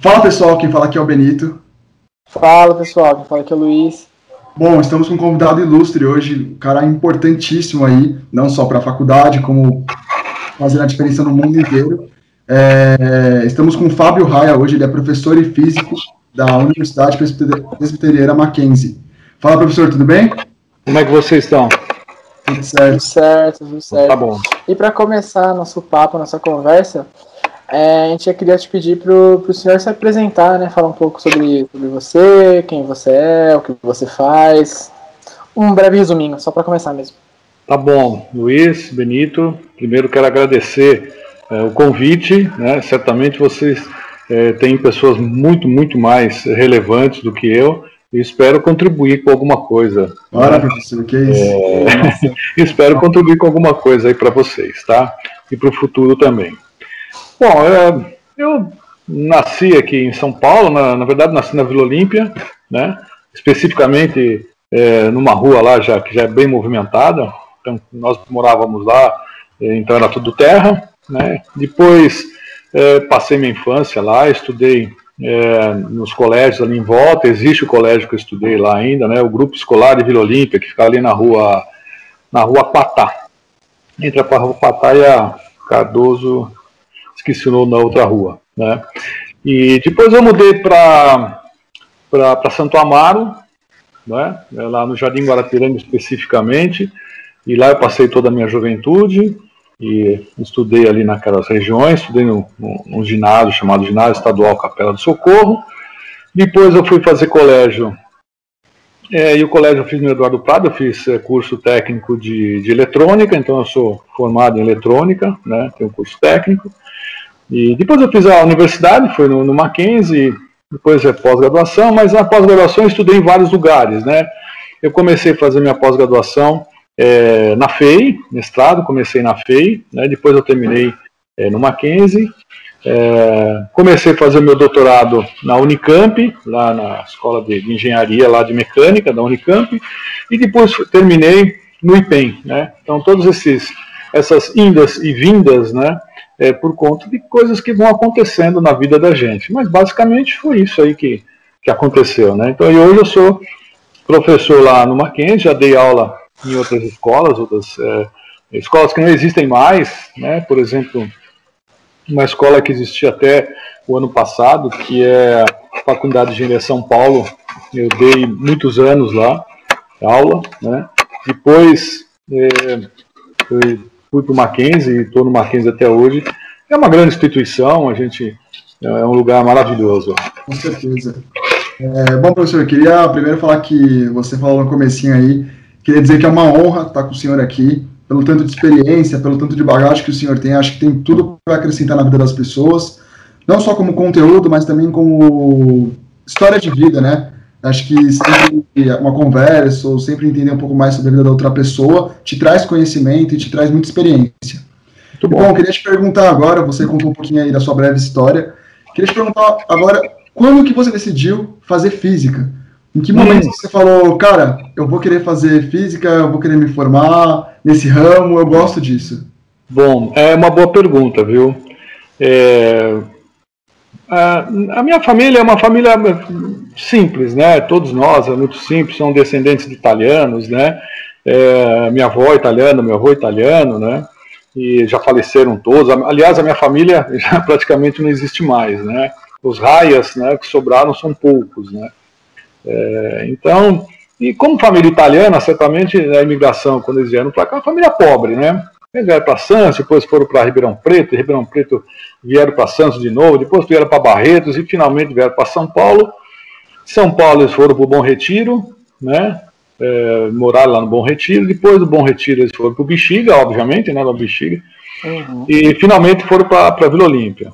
Fala pessoal, quem fala aqui é o Benito. Fala pessoal, quem fala aqui é o Luiz. Bom, estamos com um convidado ilustre hoje, um cara importantíssimo aí, não só para a faculdade, como fazendo a diferença no mundo inteiro. É, estamos com o Fábio Raia hoje, ele é professor e físico da Universidade Presbiteriana Mackenzie. Fala, professor, tudo bem? Como é que vocês estão? Tudo certo. Tudo certo, tudo certo. Tá bom. E para começar nosso papo, nossa conversa, é, a gente queria te pedir para o senhor se apresentar, né? Falar um pouco sobre, sobre você, quem você é, o que você faz. Um breve resuminho, só para começar mesmo. Tá bom, Luiz, Benito, primeiro quero agradecer é, o convite, né? Certamente vocês é, têm pessoas muito, muito mais relevantes do que eu e espero contribuir com alguma coisa. Ora, professor, que é isso? É... espero contribuir com alguma coisa aí para vocês, tá? E para o futuro também. Bom, eu nasci aqui em São Paulo, na, na verdade nasci na Vila Olímpia, né? especificamente é, numa rua lá já, que já é bem movimentada, então nós morávamos lá, é, então era tudo terra, né? Depois é, passei minha infância lá, estudei é, nos colégios ali em volta, existe o colégio que eu estudei lá ainda, né? O grupo escolar de Vila Olímpia, que fica ali na rua, na rua Patá, entre a rua Patá e a Cardoso o nome da outra rua, né? E depois eu mudei para para Santo Amaro, né? É lá no Jardim Guarapiranga especificamente, e lá eu passei toda a minha juventude e estudei ali naquelas regiões, estudei no, no ginásio chamado Ginásio Estadual Capela do Socorro. Depois eu fui fazer colégio é, e o colégio eu fiz no Eduardo Prado, eu fiz é, curso técnico de, de eletrônica, então eu sou formado em eletrônica, né, tenho curso técnico. E depois eu fiz a universidade, foi no, no Mackenzie, depois é pós-graduação, mas na pós-graduação eu estudei em vários lugares, né? Eu comecei a fazer minha pós-graduação é, na FEI, mestrado, comecei na FEI, né? depois eu terminei é, no Mackenzie, é, comecei a fazer meu doutorado na Unicamp, lá na escola de, engenharia lá de mecânica da Unicamp, e depois terminei no IPEM, né? Então todos esses essas indas e vindas, né? É, por conta de coisas que vão acontecendo na vida da gente. Mas basicamente foi isso aí que, que aconteceu. Né? Então hoje eu sou professor lá no Mackenzie, já dei aula em outras escolas, outras é, escolas que não existem mais, né? por exemplo, uma escola que existia até o ano passado, que é a Faculdade de Engenharia São Paulo, eu dei muitos anos lá, aula, né? depois é, fui para o Mackenzie estou no Mackenzie até hoje. É uma grande instituição, a gente é um lugar maravilhoso. Com certeza. É, bom, professor, eu queria primeiro falar que você falou no comecinho aí, queria dizer que é uma honra estar com o senhor aqui, pelo tanto de experiência, pelo tanto de bagagem que o senhor tem, acho que tem tudo para acrescentar na vida das pessoas, não só como conteúdo, mas também como história de vida, né? Acho que sempre uma conversa ou sempre entender um pouco mais sobre a vida da outra pessoa te traz conhecimento e te traz muita experiência. Muito bom. bom, queria te perguntar agora, você contou um pouquinho aí da sua breve história. Queria te perguntar agora, quando que você decidiu fazer física? Em que momento hum. você falou, cara, eu vou querer fazer física, eu vou querer me formar nesse ramo, eu gosto disso? Bom, é uma boa pergunta, viu? É, a minha família é uma família simples, né? Todos nós, é muito simples, são descendentes de italianos, né? É, minha avó é italiana, meu avô é italiano, né? E já faleceram todos. Aliás, a minha família já praticamente não existe mais, né? Os raias, né, que sobraram são poucos, né? É, então, e como família italiana, certamente a imigração, quando eles vieram para cá, é família pobre, né? Eles vieram para Santos, depois foram para Ribeirão Preto, Ribeirão Preto vieram para Santos de novo, depois vieram para Barretos e finalmente vieram para São Paulo. São Paulo eles foram para o Bom Retiro, né? É, moraram lá no Bom Retiro. Depois do Bom Retiro eles foram para o Bexiga, obviamente, né? No Bexiga. Uhum. E finalmente foram para Vila Olímpia.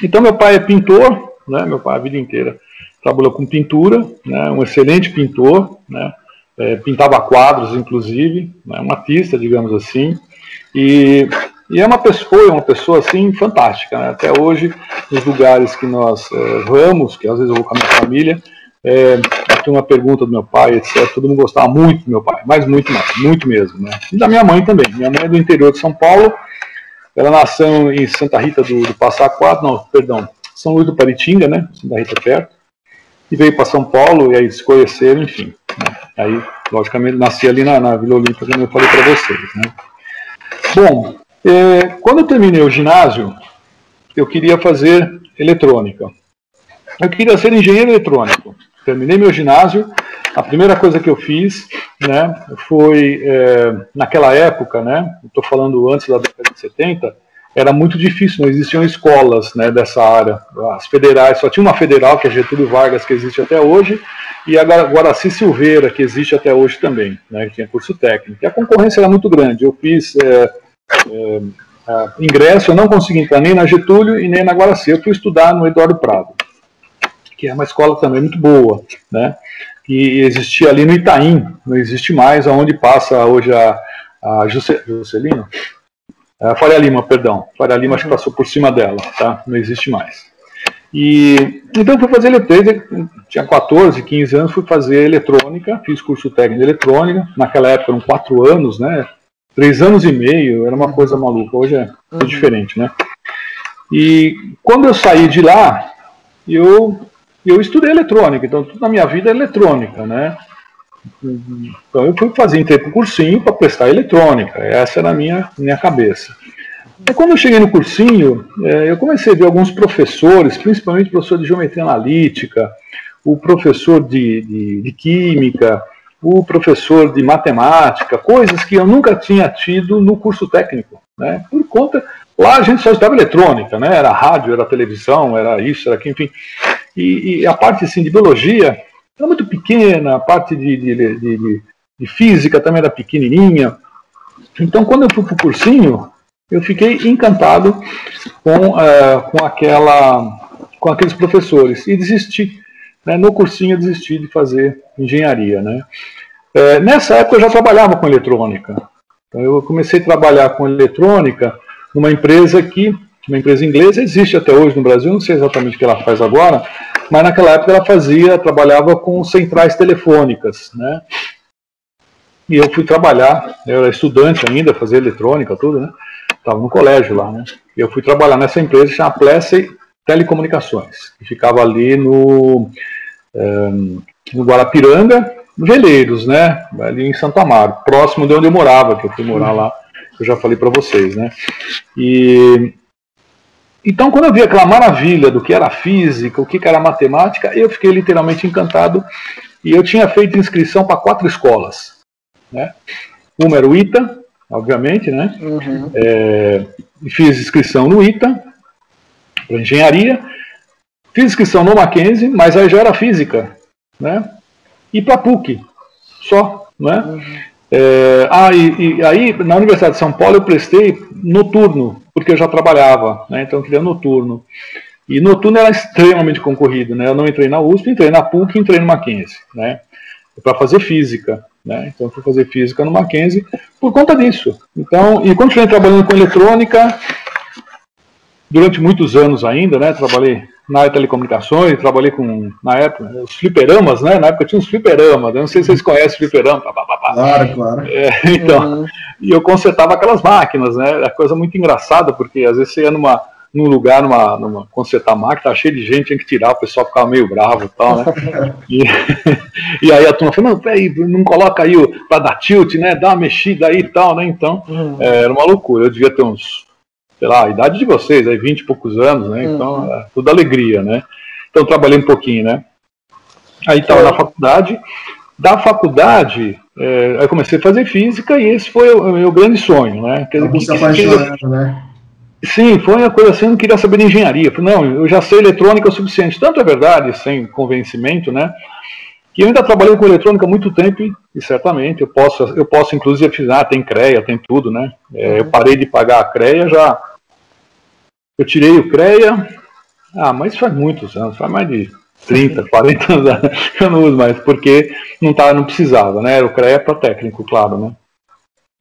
Então meu pai é pintor, né? Meu pai a vida inteira trabalhou com pintura, né? Um excelente pintor, né? É, pintava quadros, inclusive, né? um artista, digamos assim. E e é uma pessoa, foi uma pessoa assim fantástica. Né? Até hoje, nos lugares que nós é, vamos, que às vezes eu vou com a minha família, é, tem uma pergunta do meu pai, etc. Todo mundo gostava muito do meu pai, mas muito mais, muito mesmo. Né? E da minha mãe também. Minha mãe é do interior de São Paulo. Ela nasceu em Santa Rita do, do Passa Quatro, não, perdão, São Luís do Paritinga, né? Da Rita perto. E veio para São Paulo e aí se conheceram, enfim. Né? Aí, logicamente, nasci ali na, na Vila Olímpia, como eu falei para vocês, né? Bom, é, quando eu terminei o ginásio, eu queria fazer eletrônica. Eu queria ser engenheiro eletrônico. Terminei meu ginásio, a primeira coisa que eu fiz, né, foi é, naquela época, né, estou falando antes da década de 70, era muito difícil, não existiam escolas né, dessa área. As federais, só tinha uma federal, que é Getúlio Vargas, que existe até hoje, e a Guaraci Silveira, que existe até hoje também, né, que tinha curso técnico. E a concorrência era muito grande. Eu fiz é, é, ingresso, eu não consegui entrar nem na Getúlio e nem na Guaraci. Eu fui estudar no Eduardo Prado, que é uma escola também muito boa, né? que existia ali no Itaim, não existe mais, aonde passa hoje a, a Juscelino, a Faria Lima, perdão, Faria Lima acho que passou por cima dela, tá? Não existe mais. E então fui fazer eletrônica, tinha 14, 15 anos, fui fazer eletrônica, fiz curso técnico de eletrônica, naquela época eram 4 anos, né? 3 anos e meio, era uma coisa maluca, hoje é uhum. diferente, né? E quando eu saí de lá, eu eu estudei eletrônica, então tudo na minha vida é eletrônica, né? Então eu fui fazer, entrei para o cursinho para prestar eletrônica, essa era a minha, minha cabeça. E quando eu cheguei no cursinho, é, eu comecei a ver alguns professores, principalmente professor de geometria analítica, o professor de, de, de química, o professor de matemática, coisas que eu nunca tinha tido no curso técnico, né? Por conta lá a gente só estudava eletrônica, né? Era rádio, era televisão, era isso, era aquilo, enfim. E, e, a parte assim, de biologia era muito pequena, a parte de, de, de, de física também era pequenininha. Então, quando eu fui para o cursinho, eu fiquei encantado com, uh, com, aquela, com aqueles professores e desisti. Né? No cursinho eu desisti de fazer engenharia. Né? Uh, nessa época eu já trabalhava com eletrônica. Então, eu comecei a trabalhar com eletrônica numa empresa que uma empresa inglesa, existe até hoje no Brasil, não sei exatamente o que ela faz agora, mas naquela época ela fazia, trabalhava com centrais telefônicas, né? E eu fui trabalhar, eu era estudante ainda, fazia eletrônica, tudo, né? Estava no colégio lá, né? E eu fui trabalhar nessa empresa chamada Plessy Telecomunicações, que ficava ali no, é, no Guarapiranga, Veleiros, né? Ali em Santo Amaro, próximo de onde eu morava, que eu fui morar lá, eu já falei para vocês, né? E então, quando eu vi aquela maravilha do que era física, o que era matemática, eu fiquei literalmente encantado e eu tinha feito inscrição para quatro escolas. Né? Uma era o ITA, obviamente, né? Uhum. É, fiz inscrição no ITA, para engenharia, fiz inscrição no Mackenzie, mas aí já era física, né? E para PUC, só, né? Uhum. É, ah, e, e, aí na Universidade de São Paulo eu prestei noturno, porque eu já trabalhava, né, então eu queria noturno. E noturno era extremamente concorrido, né, eu não entrei na USP, entrei na PUC, entrei no Mackenzie, né, para fazer física, né, então fui fazer física no Mackenzie por conta disso. Então, e continuei trabalhando com eletrônica durante muitos anos ainda, né, trabalhei na área de telecomunicações, trabalhei com, na época, os fliperamas, né? Na época tinha uns fliperamas, eu não sei se vocês conhecem fliperama. Pá, pá, pá, Claro, claro. É, então, uhum. e eu consertava aquelas máquinas, né? Era coisa muito engraçada, porque às vezes você ia numa, num lugar, numa, numa consertar máquina, tá cheio de gente, tinha que tirar, o pessoal ficava meio bravo e tal, né? e, e aí a turma falou, não, peraí, não coloca aí para dar tilt, né? Dá uma mexida aí e tal, né? Então, uhum. é, era uma loucura. Eu devia ter uns sei lá, a idade de vocês, aí 20 e poucos anos, né? Então, uhum. é tudo alegria, né? Então, trabalhei um pouquinho, né? Aí estava na faculdade. Da faculdade, é, aí comecei a fazer física e esse foi o meu grande sonho, né? Quer dizer, que, que, né? Sim, foi uma coisa assim, eu não queria saber de engenharia. Falei, não, eu já sei eletrônica o suficiente. Tanto é verdade, sem convencimento, né? Que eu ainda trabalhei com eletrônica há muito tempo e, e certamente eu posso, eu posso inclusive afirmar, tem CREA, tem tudo, né? É, eu parei de pagar a CREA já eu tirei o CREA, ah, mas faz muitos anos, faz mais de 30, 40 anos, eu não uso mais, porque não, tá, não precisava, né? O CREA para técnico, claro, né?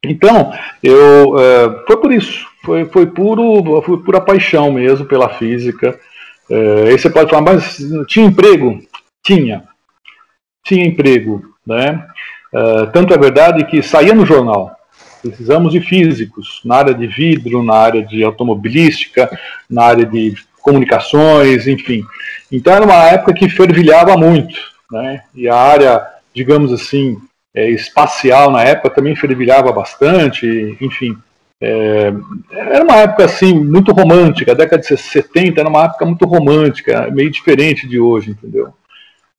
Então, eu, é, foi por isso, foi, foi, puro, foi pura paixão mesmo pela física. É, aí você pode falar, mas tinha emprego? Tinha. Tinha emprego, né? É, tanto é verdade que saía no jornal. Precisamos de físicos na área de vidro, na área de automobilística, na área de comunicações, enfim. Então era uma época que fervilhava muito, né? E a área, digamos assim, é, espacial na época também fervilhava bastante, enfim. É, era uma época assim muito romântica, a década de 70 era uma época muito romântica, meio diferente de hoje, entendeu?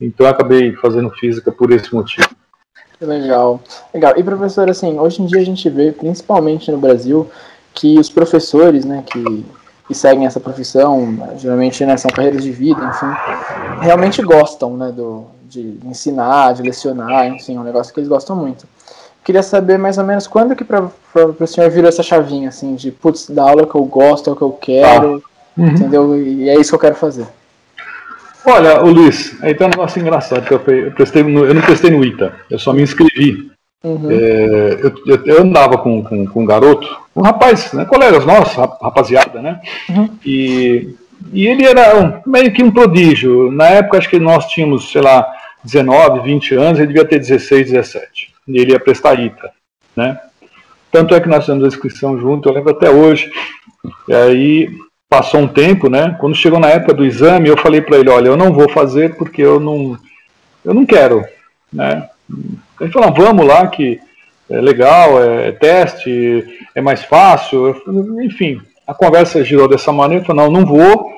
Então eu acabei fazendo física por esse motivo. Legal, legal. E professor, assim, hoje em dia a gente vê, principalmente no Brasil, que os professores, né, que, que seguem essa profissão, geralmente né, são carreiras de vida, enfim, realmente gostam, né, do, de ensinar, de lecionar, enfim, é um negócio que eles gostam muito. Queria saber mais ou menos quando que para o senhor virou essa chavinha, assim, de, putz, da aula que eu gosto, é o que eu quero, ah. uhum. entendeu? E é isso que eu quero fazer. Olha, Luiz, aí tem um negócio engraçado, que eu, eu, prestei no, eu não prestei no ITA, eu só me inscrevi. Uhum. É, eu, eu, eu, andava com, com, com, um garoto, um rapaz, né, colegas nossos, rapaziada, né? Uhum. E, e ele era um, meio que um prodígio. Na época, acho que nós tínhamos, sei lá, 19, 20 anos, ele devia ter 16, 17. E ele ia prestar ITA, né? Tanto é que nós fizemos a inscrição junto, eu lembro até hoje. E aí passou um tempo, né? Quando chegou na época do exame, eu falei para ele, olha, eu não vou fazer porque eu não, eu não quero, né? Ele falou, vamos lá que é legal, é, é teste, é mais fácil, eu, enfim. A conversa girou dessa maneira, falei, não, não vou.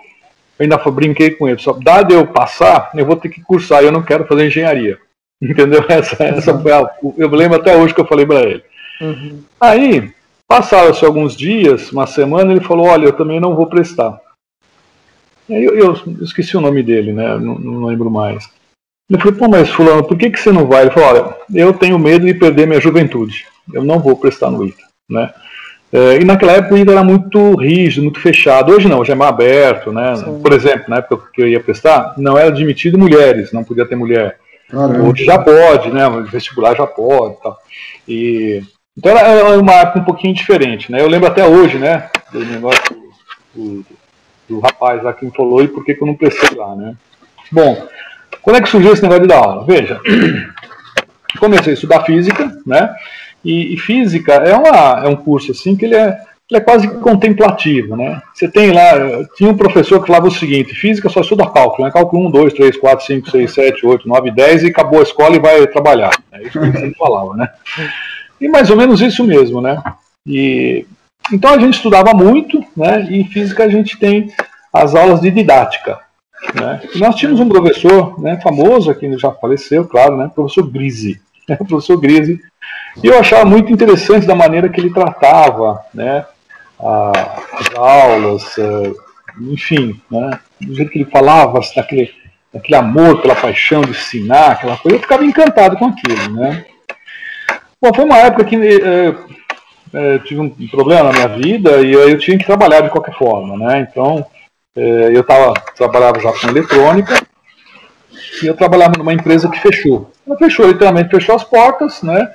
Eu ainda brinquei com ele, só dado eu passar, eu vou ter que cursar, eu não quero fazer engenharia. Entendeu? Essa, essa foi a, eu lembro até hoje que eu falei para ele. Uhum. Aí, Passaram-se alguns dias, uma semana, ele falou: Olha, eu também não vou prestar. Aí eu, eu, esqueci o nome dele, né? Não, não, lembro mais. Ele falou: Pô, mas Fulano, por que, que você não vai? Ele falou: Olha, eu tenho medo de perder minha juventude. Eu não vou prestar no ITA, né? É, e naquela época ITA era muito rígido, muito fechado. Hoje não, já é mais aberto, né? Sim. Por exemplo, na época que eu ia prestar, não era admitido mulheres, não podia ter mulher. Caramba. Hoje já pode, né? O vestibular já pode, tal. E então era uma época um pouquinho diferente, né? Eu lembro até hoje, né, do negócio do, do, do rapaz lá que me falou e por que, que eu não prestei lá, né? Bom, quando é que surgiu esse negócio de dar aula? Veja, comecei a estudar física, né? E, e, física é, uma, é um curso assim que ele é, ele é quase contemplativo, né? Você tem lá, tinha um professor que falava o seguinte: física só estuda cálculo, né? Cálculo 1, 2, 3, 4, 5, 6, 7, 8, 9, 10 e acabou a escola e vai trabalhar. É isso que ele falava, né? E mais ou menos isso mesmo, né? E, então a gente estudava muito, né? E em física a gente tem as aulas de didática. Né? E nós tínhamos um professor né, famoso, aqui já faleceu, claro, né? Professor Grise. Né, professor Grise. E eu achava muito interessante da maneira que ele tratava né, as aulas, eh, enfim, né, do jeito que ele falava, daquele, daquele amor pela paixão de ensinar, aquela coisa, eu ficava encantado com aquilo. Né? Bom, foi uma época que é, é, tive um problema na minha vida e eu tinha que trabalhar de qualquer forma, né? Então, é, eu tava, trabalhava já com eletrônica e eu trabalhava numa empresa que fechou. Ela fechou, literalmente fechou as portas, né?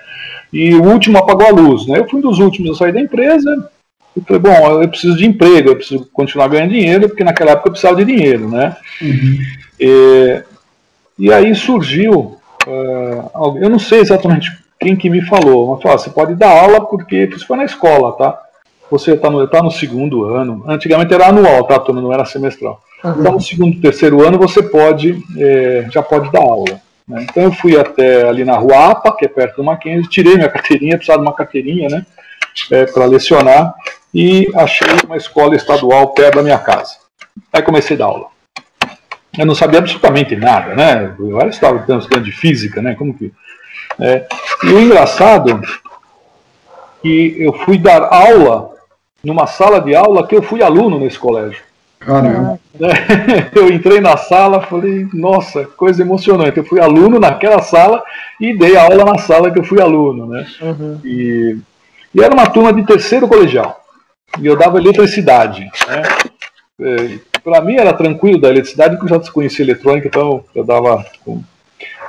E o último apagou a luz, né? Eu fui um dos últimos a sair da empresa e falei, bom, eu preciso de emprego, eu preciso continuar ganhando dinheiro, porque naquela época eu precisava de dinheiro, né? Uhum. E, e aí surgiu, uh, eu não sei exatamente quem que me falou, mas falou, você pode dar aula porque isso foi na escola, tá? Você está no, tá no segundo ano, antigamente era anual, tá, turma, não era semestral. Uhum. Então no segundo, terceiro ano você pode, é, já pode dar aula. Né? Então eu fui até ali na rua APA, que é perto do Mackenzie, tirei minha carteirinha, precisava de uma carteirinha, né, é, para lecionar, e achei uma escola estadual perto da minha casa. Aí comecei a dar aula. Eu não sabia absolutamente nada, né? Eu era estudante de física, né? Como que é, e o engraçado é que eu fui dar aula numa sala de aula que eu fui aluno nesse colégio. Caramba. É, eu entrei na sala, falei, nossa, coisa emocionante. Eu fui aluno naquela sala e dei aula na sala que eu fui aluno, né? Uhum. E, e, era uma turma de terceiro colegial. E eu dava eletricidade. Né? É, Para mim era tranquilo da eletricidade, porque eu já conhecia eletrônica, então eu dava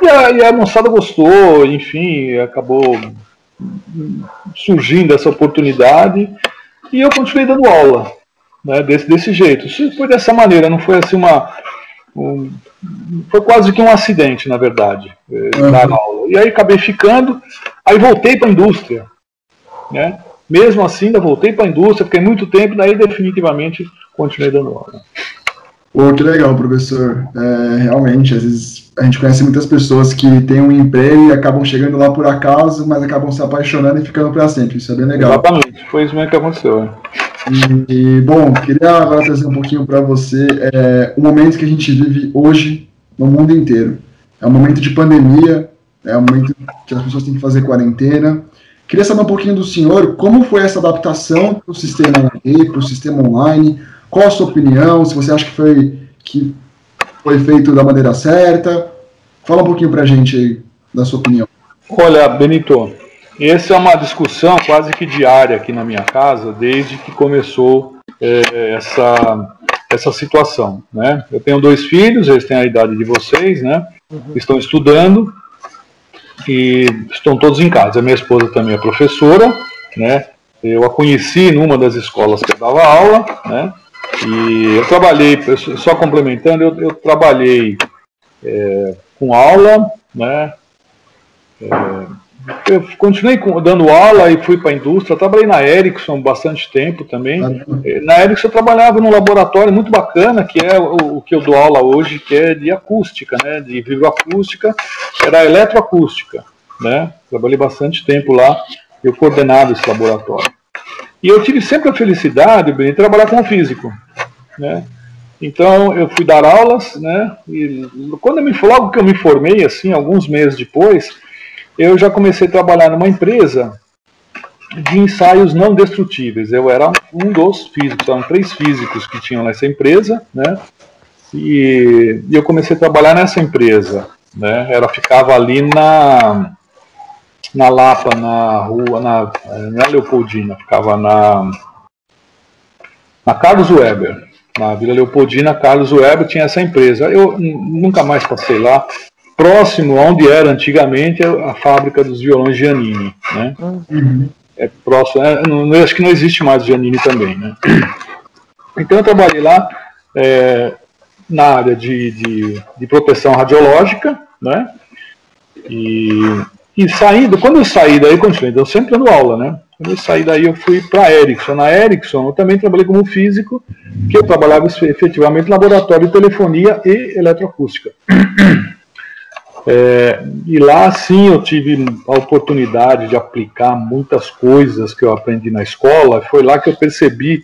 e a, e a moçada gostou, enfim, acabou surgindo essa oportunidade e eu continuei dando aula né, desse, desse jeito. Isso foi dessa maneira, não foi assim uma. Um, foi quase que um acidente, na verdade, eh, uhum. dar aula. E aí acabei ficando, aí voltei para a indústria. Né? Mesmo assim, ainda voltei para a indústria, fiquei muito tempo, daí definitivamente continuei dando aula. Pô, que legal, professor. É, realmente, às vezes a gente conhece muitas pessoas que têm um emprego e acabam chegando lá por acaso, mas acabam se apaixonando e ficando para sempre. Isso é bem legal. Exatamente, foi isso mesmo que aconteceu. E, e bom, queria agora trazer um pouquinho para você é, o momento que a gente vive hoje no mundo inteiro. É um momento de pandemia, é um momento que as pessoas têm que fazer quarentena. Queria saber um pouquinho do senhor, como foi essa adaptação para o sistema EAD, para o sistema online, qual a sua opinião? Se você acha que foi, que foi feito da maneira certa? Fala um pouquinho para a gente aí da sua opinião. Olha, Benito, essa é uma discussão quase que diária aqui na minha casa desde que começou é, essa, essa situação. Né? Eu tenho dois filhos, eles têm a idade de vocês, né? Uhum. estão estudando e estão todos em casa. A minha esposa também é professora, né? eu a conheci numa das escolas que eu dava aula, né? E eu trabalhei, só complementando, eu, eu trabalhei é, com aula, né? É, eu continuei dando aula e fui para a indústria. Trabalhei na Ericsson bastante tempo também. É, na Ericsson eu trabalhava num laboratório muito bacana, que é o, que eu dou aula hoje, que é de acústica, né? De vibroacústica, era eletroacústica, né? Trabalhei bastante tempo lá. Eu coordenava esse laboratório. E eu tive sempre a felicidade de trabalhar com físico. Né? Então eu fui dar aulas, né? E quando eu me logo que eu me formei, assim, alguns meses depois, eu já comecei a trabalhar numa empresa de ensaios não destrutíveis. Eu era um dos físicos, eram três físicos que tinham nessa empresa, né? E, eu comecei a trabalhar nessa empresa, né? Ela ficava ali na na Lapa, na rua, na, na Leopoldina, ficava na na Carlos Weber, na Vila Leopoldina, Carlos Weber tinha essa empresa. Eu nunca mais passei lá. Próximo onde era antigamente a fábrica dos violões Giannini, né? Uhum. É próximo, é, não, acho que não existe mais Giannini também, né? Então eu trabalhei lá é, na área de, de, de, proteção radiológica, né? E, e saindo, quando eu saí daí, continuei, então sempre dando aula, né? Quando eu saí daí, eu fui para a Ericsson. Na Ericsson, eu também trabalhei como físico, que eu trabalhava efetivamente em laboratório de telefonia e eletroacústica. É, e lá, sim, eu tive a oportunidade de aplicar muitas coisas que eu aprendi na escola. Foi lá que eu percebi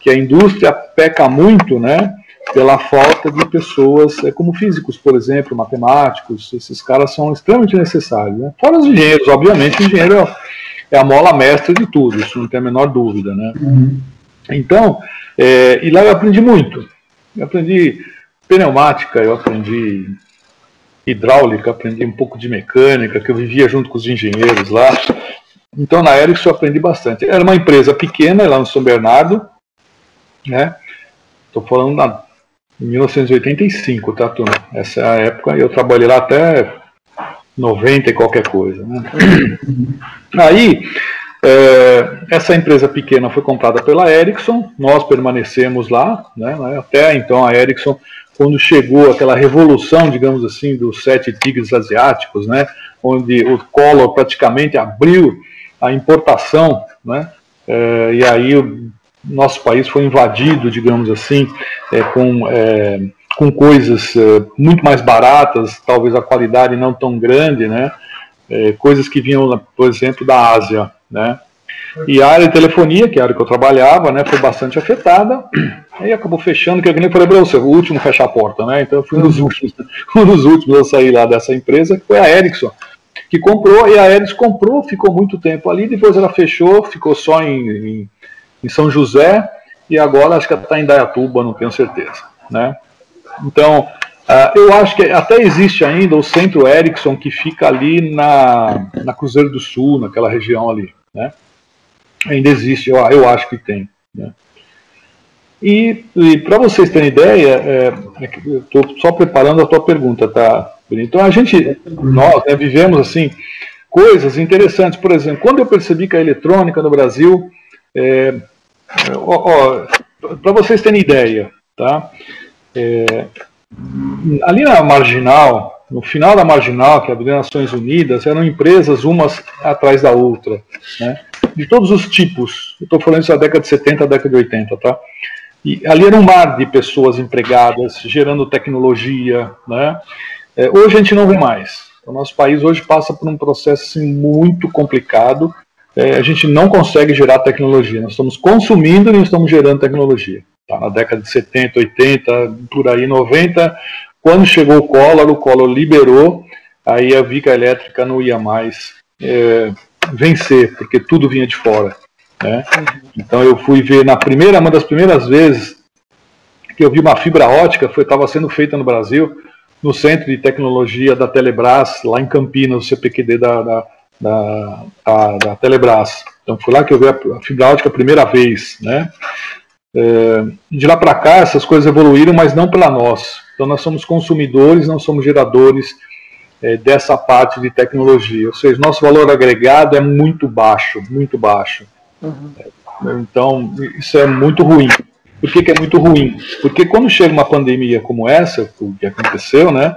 que a indústria peca muito, né? Pela falta de pessoas é, como físicos, por exemplo, matemáticos. Esses caras são extremamente necessários. Né? Fora os engenheiros, obviamente, o engenheiro é é a mola mestra de tudo, isso não tem a menor dúvida, né? Uhum. Então, é, e lá eu aprendi muito. Eu aprendi pneumática, eu aprendi hidráulica, aprendi um pouco de mecânica, que eu vivia junto com os engenheiros lá. Então, na Ericsson eu aprendi bastante. Era uma empresa pequena, lá no São Bernardo, né? Estou falando na 1985, tá, turma? Essa é a época, eu trabalhei lá até 90 e qualquer coisa. Né? Aí, é, essa empresa pequena foi comprada pela Ericsson, nós permanecemos lá, né, né, até então a Ericsson, quando chegou aquela revolução, digamos assim, dos sete tigres asiáticos, né, onde o Collor praticamente abriu a importação, né, é, e aí o nosso país foi invadido, digamos assim, é, com é, com coisas muito mais baratas, talvez a qualidade não tão grande, né? Coisas que vinham, por exemplo, da Ásia, né? E a área de telefonia, que é a área que eu trabalhava, né, foi bastante afetada. Aí acabou fechando, que eu nem falei para você, o último fechar a porta, né? Então eu fui um dos últimos, um dos últimos a sair lá dessa empresa, que foi a Ericsson, que comprou, e a Ericsson comprou, ficou muito tempo ali, depois ela fechou, ficou só em, em, em São José, e agora acho que ela está em Dayatuba, não tenho certeza, né? Então, uh, eu acho que até existe ainda o Centro Ericsson, que fica ali na, na Cruzeiro do Sul, naquela região ali. Né? Ainda existe, eu, eu acho que tem. Né? E, e para vocês terem ideia, é, é estou só preparando a tua pergunta, tá? Então a gente, nós né, vivemos assim coisas interessantes. Por exemplo, quando eu percebi que a eletrônica no Brasil, é, para vocês terem ideia, tá? É, ali na marginal, no final da marginal, que é a Nações Unidas, eram empresas umas atrás da outra, né? de todos os tipos. Estou falando isso da década de 70, década de 80, tá? E ali era um mar de pessoas empregadas, gerando tecnologia. Né? É, hoje a gente não vê mais. O nosso país hoje passa por um processo assim, muito complicado. É, a gente não consegue gerar tecnologia. Nós estamos consumindo e não estamos gerando tecnologia. Tá? Na década de 70, 80, por aí, 90, quando chegou o Collor, o Collor liberou, aí a Vica Elétrica não ia mais é, vencer, porque tudo vinha de fora. Né? Então eu fui ver na primeira, uma das primeiras vezes que eu vi uma fibra ótica, foi estava sendo feita no Brasil, no Centro de Tecnologia da Telebrás, lá em Campinas, o CPQD da, da, da, da, da Telebrás. Então foi lá que eu vi a, fibra ótica a primeira vez, né? É, de lá para cá essas coisas evoluíram, mas não pela nós. Então nós somos consumidores, não somos geradores é, dessa parte de tecnologia. Ou seja, nosso valor agregado é muito baixo, muito baixo. Uhum. Então, isso é muito ruim. Por que, que, é muito ruim? Porque quando chega uma pandemia como essa, o que aconteceu, né,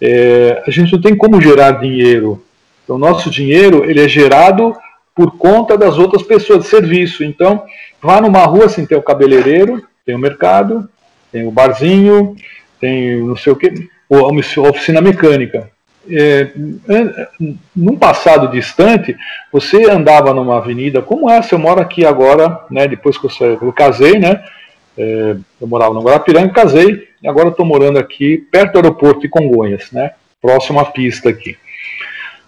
é, a gente não tem como gerar dinheiro. Então, nosso dinheiro ele é gerado por conta das outras pessoas de serviço. Então, vá numa rua, assim, tem o cabeleireiro, tem o mercado, tem o barzinho, tem não sei o que, a oficina mecânica é, num passado distante, você andava numa avenida como essa, eu moro aqui agora, né, depois que eu, eu casei, né, é, eu morava no Guarapiranga, casei, e agora estou morando aqui perto do aeroporto de Congonhas, né, próximo à pista aqui.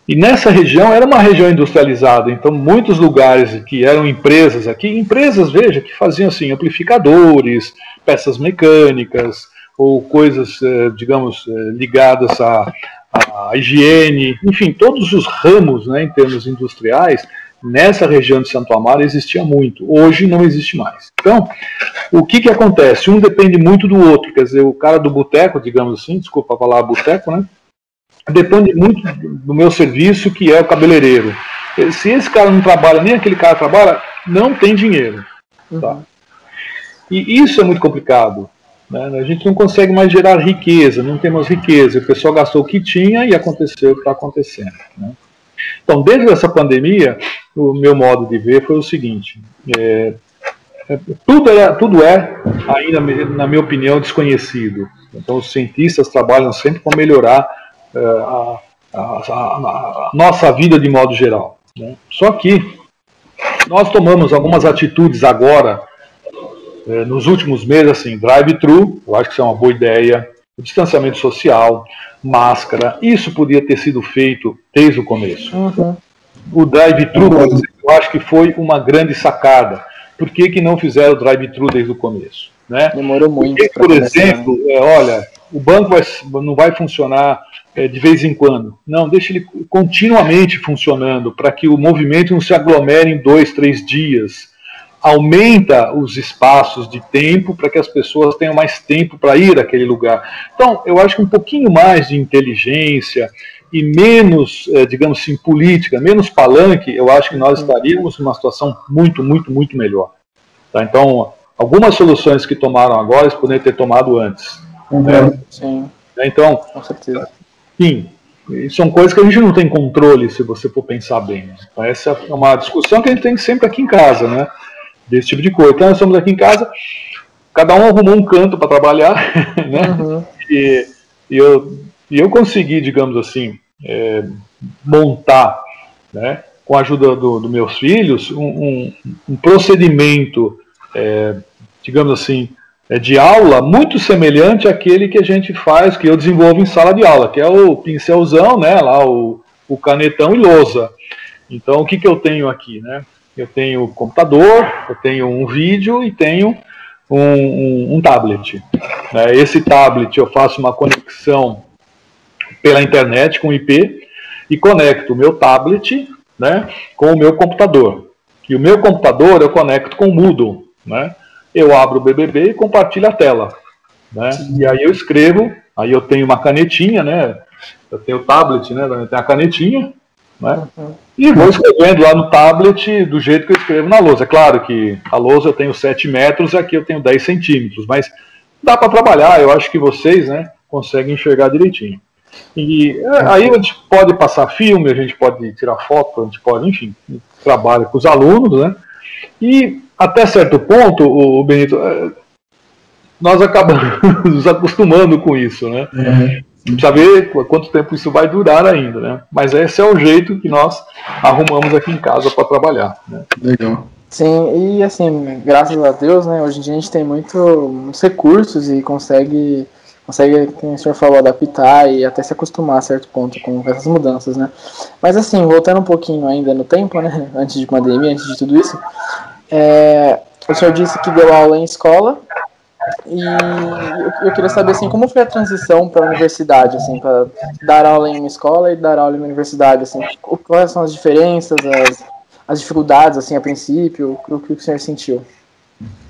E nessa região era uma região industrializada, então muitos lugares que eram empresas aqui, empresas, veja, que faziam assim, amplificadores, peças mecânicas, ou coisas, é, digamos, é, ligadas a, a higiene, enfim, todos os ramos né, em termos industriais, nessa região de Santo Amaro existia muito. Hoje não existe mais. Então, o que, que acontece? Um depende muito do outro. Quer dizer, o cara do boteco, digamos assim, desculpa falar boteco, né? Depende muito do meu serviço, que é o cabeleireiro. Se esse cara não trabalha, nem aquele cara trabalha, não tem dinheiro. Tá? Uhum. E isso é muito complicado. Né? A gente não consegue mais gerar riqueza, não temos riqueza. O pessoal gastou o que tinha e aconteceu o que está acontecendo. Né? Então, desde essa pandemia, o meu modo de ver foi o seguinte: é, é, tudo, é, tudo é, ainda, na minha opinião, desconhecido. Então, os cientistas trabalham sempre para melhorar é, a, a, a, a, nossa vida de modo geral. Né? Só que nós tomamos algumas atitudes agora nos últimos meses, assim, drive-thru, eu acho que isso é uma boa ideia, o distanciamento social, máscara, isso podia ter sido feito desde o começo. Uhum. O drive-thru, eu acho que foi uma grande sacada. Por que, que não fizeram o drive-thru desde o começo? Né? Demorou muito. Porque, por exemplo, é, olha, o banco vai, não vai funcionar é, de vez em quando. Não, deixa ele continuamente funcionando para que o movimento não se aglomere em dois, três dias aumenta os espaços de tempo para que as pessoas tenham mais tempo para ir àquele lugar. Então, eu acho que um pouquinho mais de inteligência e menos, eh, digamos assim, política, menos palanque, eu acho que nós estaríamos numa situação muito, muito, muito melhor. Tá? Então, algumas soluções que tomaram agora, eles poderiam ter tomado antes. Uhum. Né? Sim. Então, com certeza. Sim, são coisas que a gente não tem controle, se você for pensar bem. Né? Então, essa é uma discussão que a gente tem sempre aqui em casa, né? Desse tipo de coisa. Então, nós estamos aqui em casa, cada um arrumou um canto para trabalhar, né? Uhum. E, e, eu, e eu consegui, digamos assim, é, montar, né, com a ajuda dos do meus filhos, um, um, um procedimento, é, digamos assim, é, de aula muito semelhante àquele que a gente faz, que eu desenvolvo em sala de aula, que é o pincelzão, né, lá o, o canetão e lousa. Então, o que, que eu tenho aqui, né? Eu tenho computador, eu tenho um vídeo e tenho um, um, um tablet. Né? Esse tablet eu faço uma conexão pela internet com IP e conecto o meu tablet né, com o meu computador. E o meu computador eu conecto com o Moodle. Né? Eu abro o BBB e compartilho a tela. Né? E aí eu escrevo, aí eu tenho uma canetinha, né? Eu tenho o tablet, né? Eu tenho a canetinha, né? Uhum. E vou escrevendo lá no tablet do jeito que eu escrevo na lousa. É claro que a lousa eu tenho 7 metros, aqui eu tenho 10 centímetros, mas dá para trabalhar, eu acho que vocês né, conseguem enxergar direitinho. E é, aí a gente pode passar filme, a gente pode tirar foto, a gente pode, enfim, trabalha com os alunos, né? E até certo ponto, o Benito, é, nós acabamos nos acostumando com isso, né? Uhum. Precisa ver quanto tempo isso vai durar ainda, né? Mas esse é o jeito que nós arrumamos aqui em casa para trabalhar. Né? Legal. Sim, e assim, graças a Deus, né? Hoje em dia a gente tem muito, muitos recursos e consegue, consegue, como o senhor falou, adaptar e até se acostumar a certo ponto com essas mudanças, né? Mas assim, voltando um pouquinho ainda no tempo, né? Antes de pandemia, antes de tudo isso, é, o senhor disse que deu aula em escola e eu, queria saber assim, como foi a transição para a universidade, assim, para dar aula em uma escola e dar aula em uma universidade, assim, quais são as diferenças, as, as dificuldades, assim, a princípio, o que o senhor sentiu?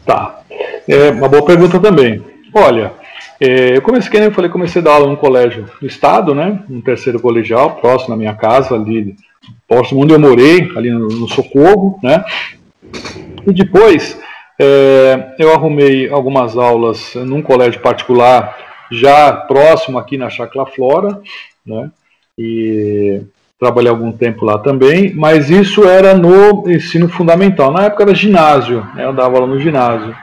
Tá, é uma boa pergunta também. Olha, é, eu comecei, eu falei, comecei a dar aula no colégio do estado, né, um terceiro colegial, próximo da minha casa, ali, próximo onde eu morei, ali no, no Socorro, né, e depois é, eu arrumei algumas aulas num colégio particular, já próximo aqui na Chacla Flora, né? E trabalhei algum tempo lá também, mas isso era no ensino fundamental. Na época era ginásio, né? eu dava aula no ginásio.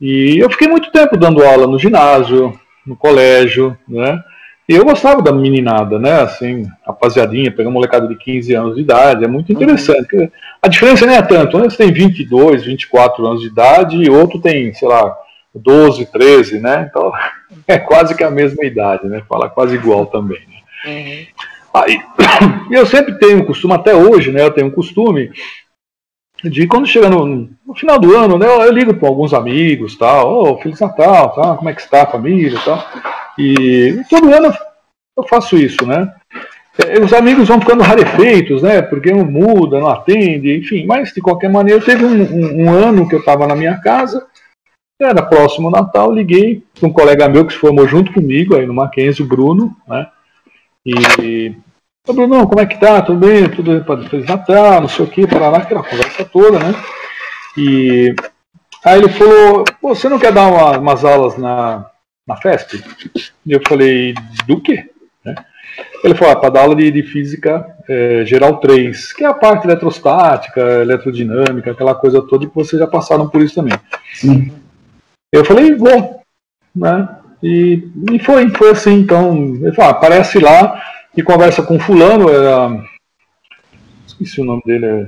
E eu fiquei muito tempo dando aula no ginásio, no colégio, né? E eu gostava da meninada, né? Assim, rapaziadinha, pegar uma molecada de 15 anos de idade, é muito interessante. Uhum. A diferença nem é tanto, um tem 22, 24 anos de idade e outro tem, sei lá, 12, 13, né? Então é quase que a mesma idade, né? Fala quase igual também. Né? Uhum. Aí, eu sempre tenho costume, até hoje, né? Eu tenho um costume de quando chega no, no final do ano, né? Eu, eu ligo para alguns amigos, tal, ô, oh, Feliz Natal, tal, como é que está a família, tal. E todo ano eu faço isso, né? É, os amigos vão ficando rarefeitos, né? Porque não muda, não atende, enfim. Mas de qualquer maneira, teve um, um, um ano que eu estava na minha casa, era próximo Natal, liguei para um colega meu que se formou junto comigo aí no Mackenzie, o Bruno, né? E Ô Bruno, como é que tá? Tudo bem? Tudo para Feliz Natal, não sei o que, para lá, aquela conversa toda, né? E aí ele falou, você não quer dar uma, umas aulas na, na FESP? E eu falei, do quê? Ele falou, ah, para dar aula de, de física é, geral 3, que é a parte eletrostática, eletrodinâmica, aquela coisa toda que vocês já passaram por isso também. Sim. Eu falei, bom, né? E, e foi, foi assim, então, ele falou, ah, aparece lá e conversa com fulano, era... esqueci o nome dele, é...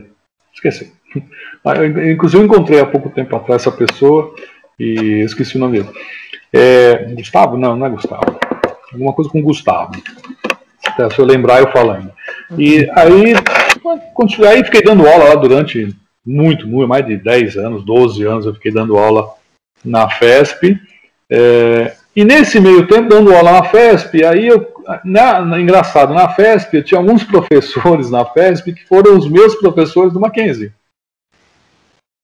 esqueci. Ah, eu, inclusive eu encontrei há pouco tempo atrás essa pessoa e esqueci o nome dele. É, Gustavo? Não, não é Gustavo. Alguma coisa com Gustavo. Se eu lembrar, eu falo ainda. E aí, aí fiquei dando aula lá durante muito, muito, mais de 10 anos, 12 anos eu fiquei dando aula na FESP. É, e nesse meio tempo, dando aula na FESP, aí eu, na, na, engraçado, na FESP, eu tinha alguns professores na FESP que foram os meus professores do Mackenzie.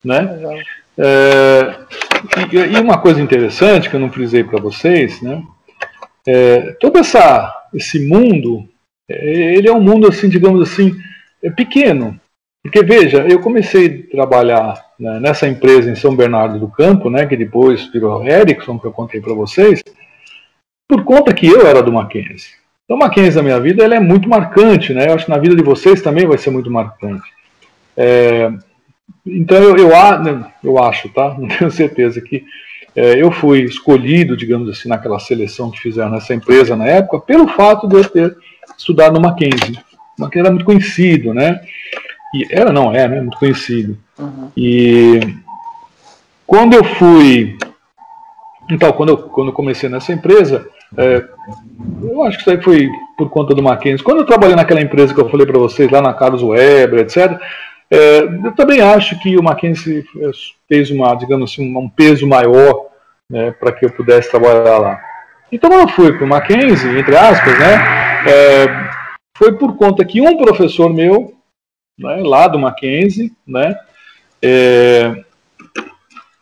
Né? É, e, e, uma coisa interessante que eu não frisei para vocês, né? É, todo essa, esse mundo, ele é um mundo assim, digamos assim, é pequeno. Porque veja, eu comecei a trabalhar né, nessa empresa em São Bernardo do Campo, né, que depois virou Ericsson, que eu contei para vocês, por conta que eu era do Mackenzie. Então, Mackenzie na minha vida ele é muito marcante, né? Eu acho que na vida de vocês também vai ser muito marcante. É, então eu, eu, eu, acho, tá? Não tenho certeza que é, eu fui escolhido, digamos assim, naquela seleção que fizeram nessa empresa na época, pelo fato de eu ter estudado no Mackenzie. O Mackenzie era muito conhecido, né? E era, não é, né? Muito conhecido. Uhum. E quando eu fui. Então, quando eu, quando eu comecei nessa empresa, é, eu acho que isso aí foi por conta do Mackenzie. Quando eu trabalhei naquela empresa que eu falei para vocês, lá na Carlos Weber, etc., é, eu também acho que o Mackenzie fez uma, digamos assim, um peso maior né, para que eu pudesse trabalhar lá. Então eu fui para o Mackenzie, entre aspas, né, é, foi por conta que um professor meu, né, lá do Mackenzie, né, é,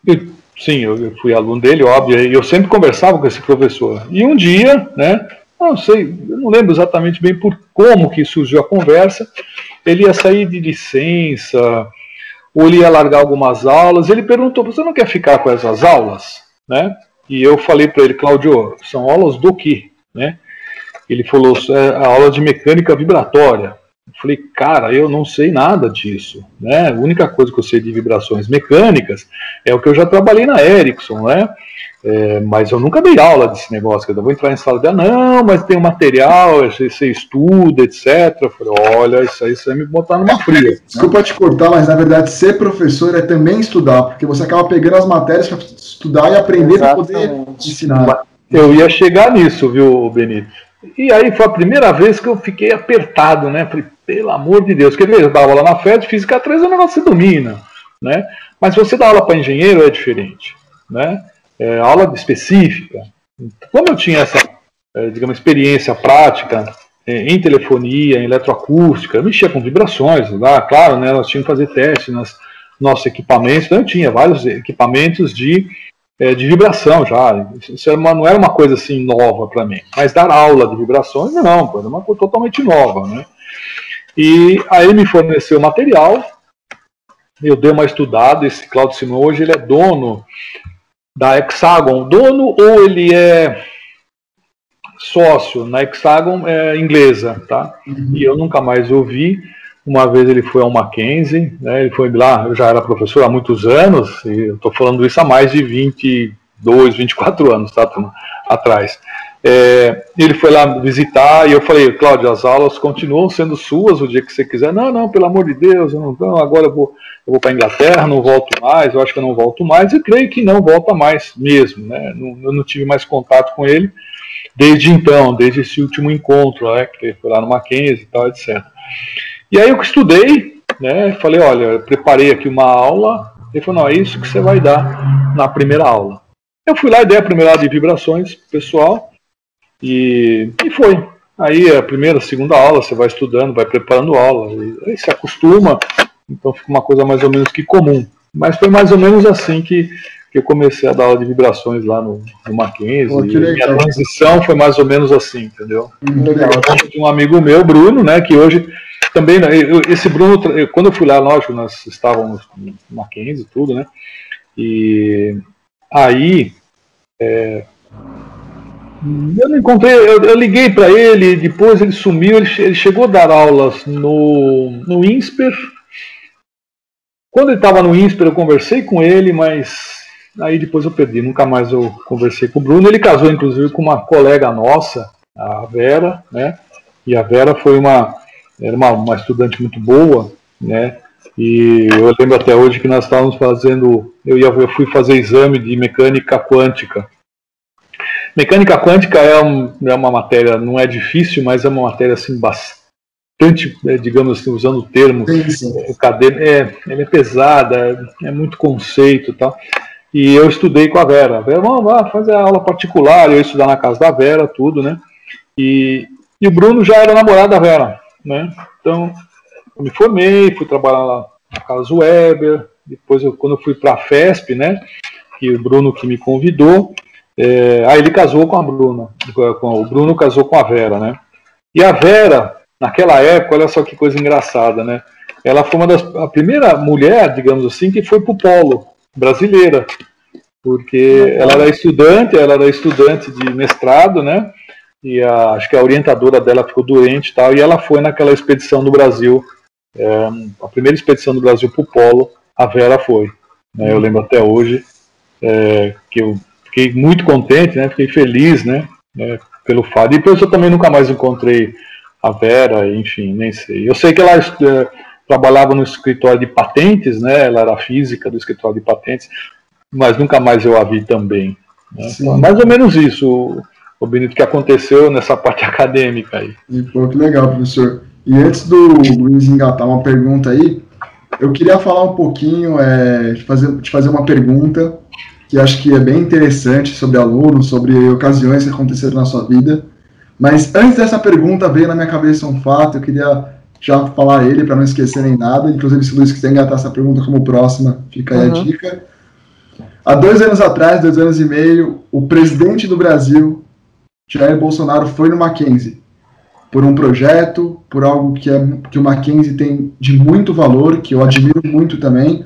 eu, sim, eu, fui aluno dele, óbvio, e eu sempre conversava com esse professor. E um dia, né, não sei, eu não lembro exatamente bem por como que surgiu a conversa, ele ia sair de licença, ou ele ia largar algumas aulas. Ele perguntou: Você não quer ficar com essas aulas? Né? E eu falei para ele: Claudio, são aulas do quê? Né? Ele falou: É a aula de mecânica vibratória. Eu falei: Cara, eu não sei nada disso. Né? A única coisa que eu sei de vibrações mecânicas é o que eu já trabalhei na Ericsson. Né? É, mas eu nunca dei aula desse negócio, eu vou entrar em sala de aula, não, mas tem um material, você estuda, etc. Eu falei, olha, isso aí você vai me botar numa fria. Desculpa te cortar, mas na verdade ser professor é também estudar, porque você acaba pegando as matérias para estudar e aprender para poder ensinar. Eu ia chegar nisso, viu, Benito? E aí foi a primeira vez que eu fiquei apertado, né? Falei, pelo amor de Deus, quer dizer, eu dava aula na FED, física 3 é um negócio que você domina, né? Mas se você dá aula para engenheiro é diferente, né? É, aula específica. Como eu tinha essa, é, digamos, experiência prática é, em telefonia, em eletroacústica, mexia com vibrações, lá, claro, né? Nós tínhamos que fazer testes nos nossos equipamentos, então eu tinha vários equipamentos de é, de vibração já. Isso era uma, não era uma coisa assim nova para mim. Mas dar aula de vibrações, não, era uma coisa totalmente nova. Né? E aí me forneceu material, eu dei uma estudada, esse Claudio Simão hoje ele é dono da Hexagon, dono ou ele é sócio na Hexagon é, inglesa, tá? Uhum. E eu nunca mais ouvi. Uma vez ele foi ao Mackenzie, né, ele foi lá, eu já era professor há muitos anos, e eu estou falando isso há mais de 22, 24 anos, tá, atrás. É, ele foi lá visitar e eu falei, Cláudio, as aulas continuam sendo suas o dia que você quiser. Não, não, pelo amor de Deus, eu não, agora eu vou, eu vou para a Inglaterra, não volto mais, eu acho que eu não volto mais, e creio que não volta mais mesmo. Né? Não, eu não tive mais contato com ele desde então, desde esse último encontro, né, que foi lá no Mackenzie e tal, etc. E aí eu estudei, né? Falei, olha, preparei aqui uma aula. Ele falou, não, é isso que você vai dar na primeira aula. Eu fui lá e dei a primeira aula de vibrações pessoal e, e foi. Aí a primeira, a segunda aula, você vai estudando, vai preparando aula, aí se acostuma, então fica uma coisa mais ou menos que comum. Mas foi mais ou menos assim que, que eu comecei a dar aula de vibrações lá no, no Mackenzie. Pô, e minha transição foi mais ou menos assim, entendeu? Hum, legal. De um amigo meu, Bruno, né, que hoje também, né, esse Bruno, quando eu fui lá, lógico, nós estávamos no Mackenzie e tudo, né? E aí, é, eu não encontrei, eu, eu liguei para ele, depois ele sumiu, ele, ele, chegou a dar aulas no, no INSPER. Quando ele estava no INSPER, eu conversei com ele, mas aí depois eu perdi, nunca mais eu conversei com o Bruno. Ele casou, inclusive, com uma colega nossa, a Vera, né? E a Vera foi uma era uma, uma estudante muito boa, né? E eu lembro até hoje que nós estávamos fazendo, eu, ia, eu fui fazer exame de mecânica quântica. Mecânica quântica é, um, é uma matéria, não é difícil, mas é uma matéria assim bastante, é, digamos assim, usando o termo, sim, sim. É, é, ela é pesada, é, é muito conceito e tal. E eu estudei com a Vera. A Vera, vamos lá, fazer a aula particular, eu ia estudar na casa da Vera, tudo, né? E, e o Bruno já era namorado da Vera né? Então, eu me formei, fui trabalhar lá na casa Weber, depois eu, quando eu fui para a FESP, né, que o Bruno que me convidou, é, aí ele casou com a Bruna, com, o Bruno casou com a Vera, né? E a Vera, naquela época, olha só que coisa engraçada, né? Ela foi uma das a primeira mulher, digamos assim, que foi para o polo brasileira, porque ela era estudante, ela era estudante de mestrado, né? e a, acho que a orientadora dela ficou doente e tal, e ela foi naquela expedição do Brasil, é, a primeira expedição do Brasil para o Polo, a Vera foi. Né, eu lembro até hoje é, que eu fiquei muito contente, né, fiquei feliz né, né, pelo fato. E depois eu também nunca mais encontrei a Vera, enfim, nem sei. Eu sei que ela é, trabalhava no escritório de patentes, né, ela era física do escritório de patentes, mas nunca mais eu a vi também. Né, mais ou menos isso o Benito, que aconteceu nessa parte acadêmica aí. E, pô, que legal, professor. E antes do Luiz engatar uma pergunta aí, eu queria falar um pouquinho, é, te, fazer, te fazer uma pergunta que acho que é bem interessante sobre alunos, sobre ocasiões que aconteceram na sua vida. Mas antes dessa pergunta, veio na minha cabeça um fato, eu queria já falar ele para não esquecer nem nada. Inclusive, se o Luiz quiser engatar essa pergunta como próxima, fica aí uhum. a dica. Há dois anos atrás, dois anos e meio, o presidente do Brasil Jair Bolsonaro foi no Mackenzie por um projeto, por algo que, é, que o Mackenzie tem de muito valor, que eu admiro muito também.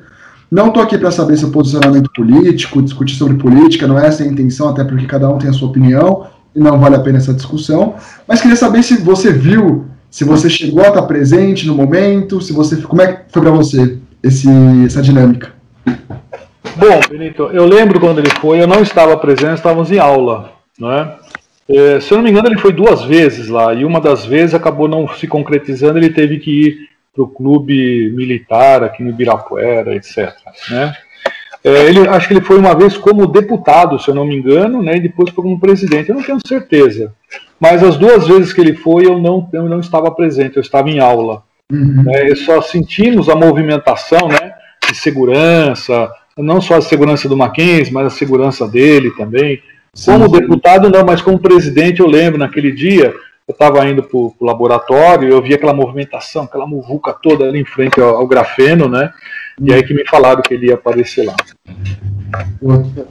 Não estou aqui para saber seu posicionamento político, discutir sobre política, não é essa a intenção, até porque cada um tem a sua opinião não vale a pena essa discussão. Mas queria saber se você viu, se você chegou a estar presente no momento, se você como é que foi para você esse, essa dinâmica. Bom, Benito, eu lembro quando ele foi, eu não estava presente, estávamos em aula, né? É, se eu não me engano, ele foi duas vezes lá, e uma das vezes acabou não se concretizando, ele teve que ir para o clube militar aqui no Ibirapuera, etc. Né? É, ele, acho que ele foi uma vez como deputado, se eu não me engano, né, e depois foi como presidente, eu não tenho certeza. Mas as duas vezes que ele foi, eu não, eu não estava presente, eu estava em aula. Uhum. É, só sentimos a movimentação né, de segurança, não só a segurança do Mackenzie, mas a segurança dele também. Sim, como sim. deputado, não, mas como presidente, eu lembro naquele dia, eu estava indo para o laboratório, eu vi aquela movimentação, aquela muvuca toda ali em frente ao, ao grafeno, né? E aí que me falaram que ele ia aparecer lá.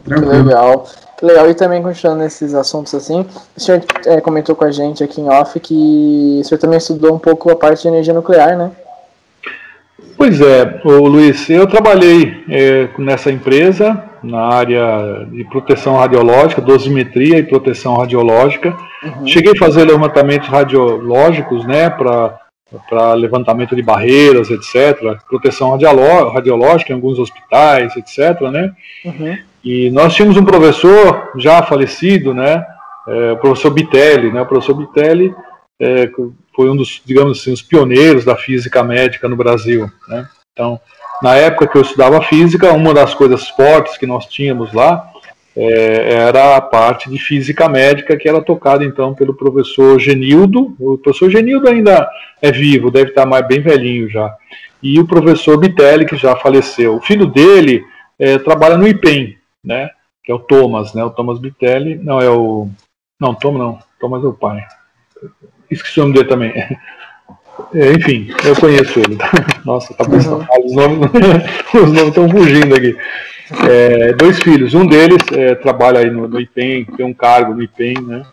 Que legal. Legal, e também continuando nesses assuntos assim, o senhor é, comentou com a gente aqui em off que o senhor também estudou um pouco a parte de energia nuclear, né? Pois é, o Luiz, eu trabalhei é, nessa empresa na área de proteção radiológica, dosimetria e proteção radiológica. Uhum. Cheguei a fazer levantamentos radiológicos, né, para levantamento de barreiras, etc., proteção radiológica em alguns hospitais, etc., né. Uhum. E nós tínhamos um professor já falecido, né, é, o professor Bitelli, né, o professor Bitelli é, foi um dos, digamos assim, os pioneiros da física médica no Brasil, né. Então, na época que eu estudava física, uma das coisas fortes que nós tínhamos lá é, era a parte de física médica, que era tocada então pelo professor Genildo. O professor Genildo ainda é vivo, deve estar mais bem velhinho já. E o professor Bitelli, que já faleceu. O filho dele é, trabalha no IPEM, né? Que é o Thomas, né? O Thomas Bitelli. Não, é o. Não, Thomas não. Thomas é o pai. Esqueci o nome dele também. É, enfim, eu conheço ele. Nossa, tá pensando, uhum. os nomes os nomes estão fugindo aqui. É, dois filhos, um deles é, trabalha aí no, no IPEM, tem um cargo no IPEM, né?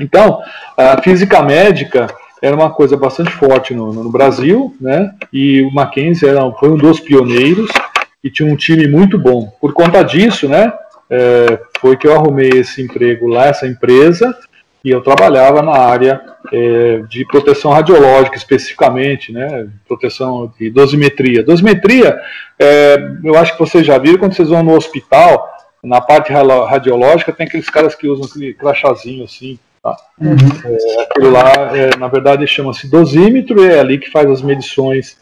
Então, a física médica era uma coisa bastante forte no, no Brasil, né? E o Mackenzie era, foi um dos pioneiros e tinha um time muito bom. Por conta disso, né? É, foi que eu arrumei esse emprego lá, essa empresa, e eu trabalhava na área é, de proteção radiológica especificamente, né, proteção de dosimetria. Dosimetria, é, eu acho que vocês já viram quando vocês vão no hospital, na parte radiológica tem aqueles caras que usam aquele crachazinho assim, tá? Uhum. É, aquilo lá, é, na verdade, chama-se dosímetro e é ali que faz as medições.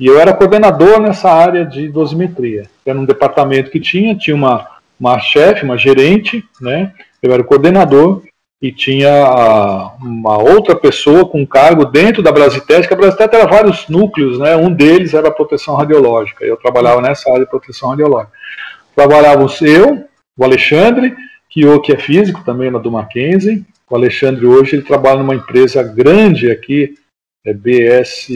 E eu era coordenador nessa área de dosimetria. Era um departamento que tinha, tinha uma, uma chefe, uma gerente, né? Eu era o coordenador e tinha uma outra pessoa com cargo dentro da Brasitec, que a Brasitec era vários núcleos, né? um deles era a proteção radiológica, eu trabalhava nessa área de proteção radiológica. Trabalhávamos eu, o Alexandre, que que é físico também na do Mackenzie, o Alexandre hoje ele trabalha numa empresa grande aqui, é BS,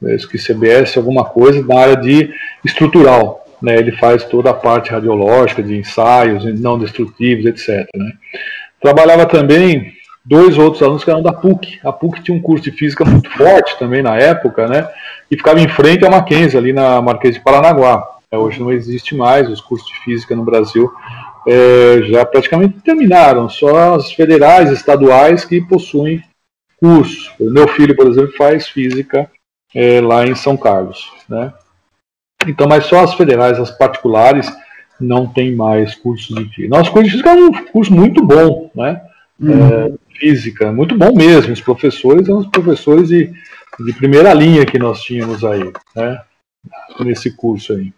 eu esqueci, é BS alguma coisa, na área de estrutural, né, ele faz toda a parte radiológica de ensaios não destrutivos, etc. Né. Trabalhava também dois outros alunos que eram da PUC. A PUC tinha um curso de física muito forte também na época, né? E ficava em frente à Mackenzie, ali na Marquês de Paranaguá. É, hoje não existe mais os cursos de física no Brasil. É, já praticamente terminaram, só as federais, estaduais que possuem cursos. O meu filho, por exemplo, faz física é, lá em São Carlos, né? Então, mas só as federais, as particulares, não tem mais cursos de física. Nosso curso de física é um curso muito bom, né? Uhum. É, física, muito bom mesmo. Os professores são os professores de, de primeira linha que nós tínhamos aí, né? Nesse curso aí.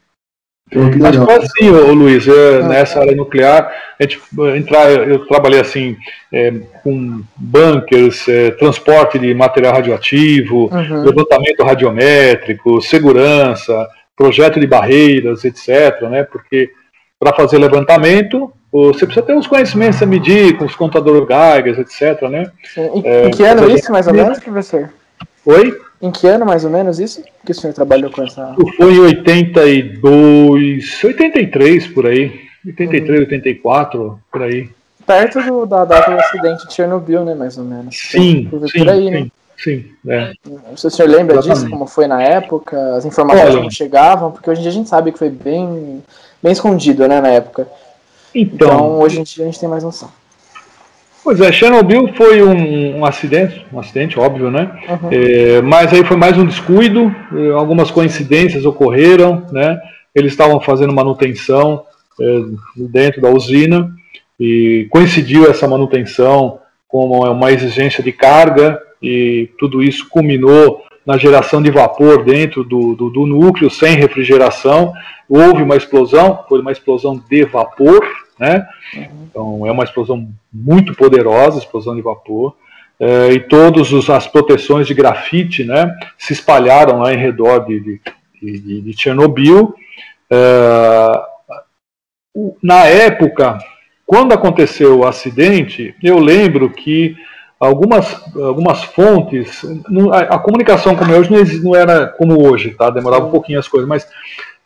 Mas foi assim, ô, Luiz, é, ah. nessa área nuclear, a gente, entrar, eu trabalhei assim é, com bunkers, é, transporte de material radioativo, uhum. levantamento radiométrico, segurança, projeto de barreiras, etc. Né, porque para fazer levantamento, você precisa ter uns conhecimentos a medir, com os contadores Geiger, etc. Né? Em, é, em que ano isso, mais ou menos, professor? Oi? Em que ano, mais ou menos, isso? Que o senhor trabalhou com essa. Foi em 82, 83 por aí. 83, uhum. 84, por aí. Perto do, da data do acidente de Chernobyl, né, mais ou menos. Sim, sim, aí, né? sim. Né? Sim, é. Se o senhor lembra Exatamente. disso, como foi na época, as informações Olha, não chegavam, porque hoje em dia a gente sabe que foi bem bem escondido, né, na época. Então, então, hoje em dia a gente tem mais noção. Pois é, Chernobyl foi um, um acidente, um acidente óbvio, né? Uhum. É, mas aí foi mais um descuido, é, algumas coincidências ocorreram, né? eles estavam fazendo manutenção é, dentro da usina e coincidiu essa manutenção com uma exigência de carga e tudo isso culminou na geração de vapor dentro do, do, do, núcleo, sem refrigeração. Houve uma explosão, foi uma explosão de vapor, né? Então é uma explosão muito poderosa, explosão de vapor. É, e todas as proteções de grafite né, se espalharam lá em redor de, de, de, de Chernobyl. É, na época, quando aconteceu o acidente, eu lembro que algumas, algumas fontes, a, a comunicação como é hoje não, não, era como hoje, tá? demorava um pouquinho as coisas, mas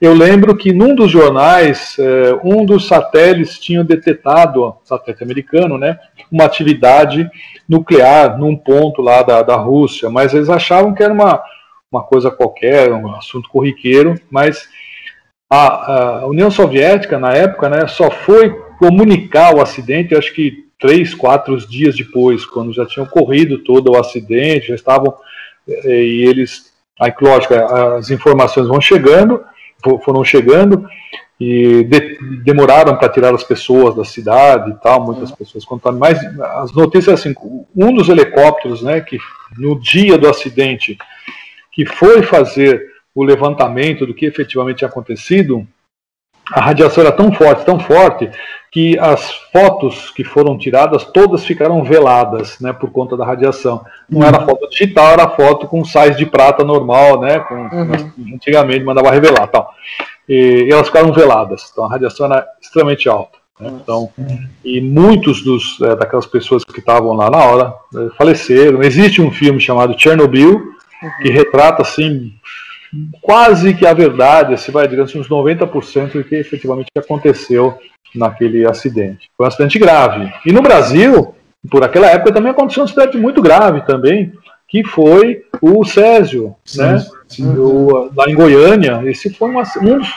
eu lembro que num dos jornais, é, um dos satélites tinha detectado, satélite americano, né, uma atividade nuclear num ponto lá da, da Rússia, mas eles achavam que era uma, uma coisa qualquer, um assunto corriqueiro, mas a, a União Soviética, na época, né, só foi comunicar o acidente, acho que três, quatro dias depois, quando já tinha ocorrido todo o acidente, já estavam, eh, e eles, aí, lógico, as informações vão chegando, foram chegando, e de, demoraram para tirar as pessoas da cidade e tal, muitas pessoas contaram, mas as notícias assim, um dos helicópteros, né, que no dia do acidente, que foi fazer o levantamento do que efetivamente tinha acontecido, a radiação era tão forte, tão forte, que as fotos que foram tiradas todas ficaram veladas, né, por conta da radiação. Não era foto digital, era foto com sais de prata normal, né, com, uhum. antigamente mandava revelar, tal. E, e, elas ficaram veladas. Então a radiação era extremamente alta. Né, então, e muitos dos é, daquelas pessoas que estavam lá na hora é, faleceram. Existe um filme chamado Chernobyl uhum. que retrata assim quase que a verdade, se vai digamos uns 90% do que efetivamente aconteceu naquele acidente. Foi um acidente grave. E no Brasil, por aquela época também aconteceu um acidente muito grave também, que foi o Césio, sim, né? Sim. O, lá em Goiânia. Esse foi um, um dos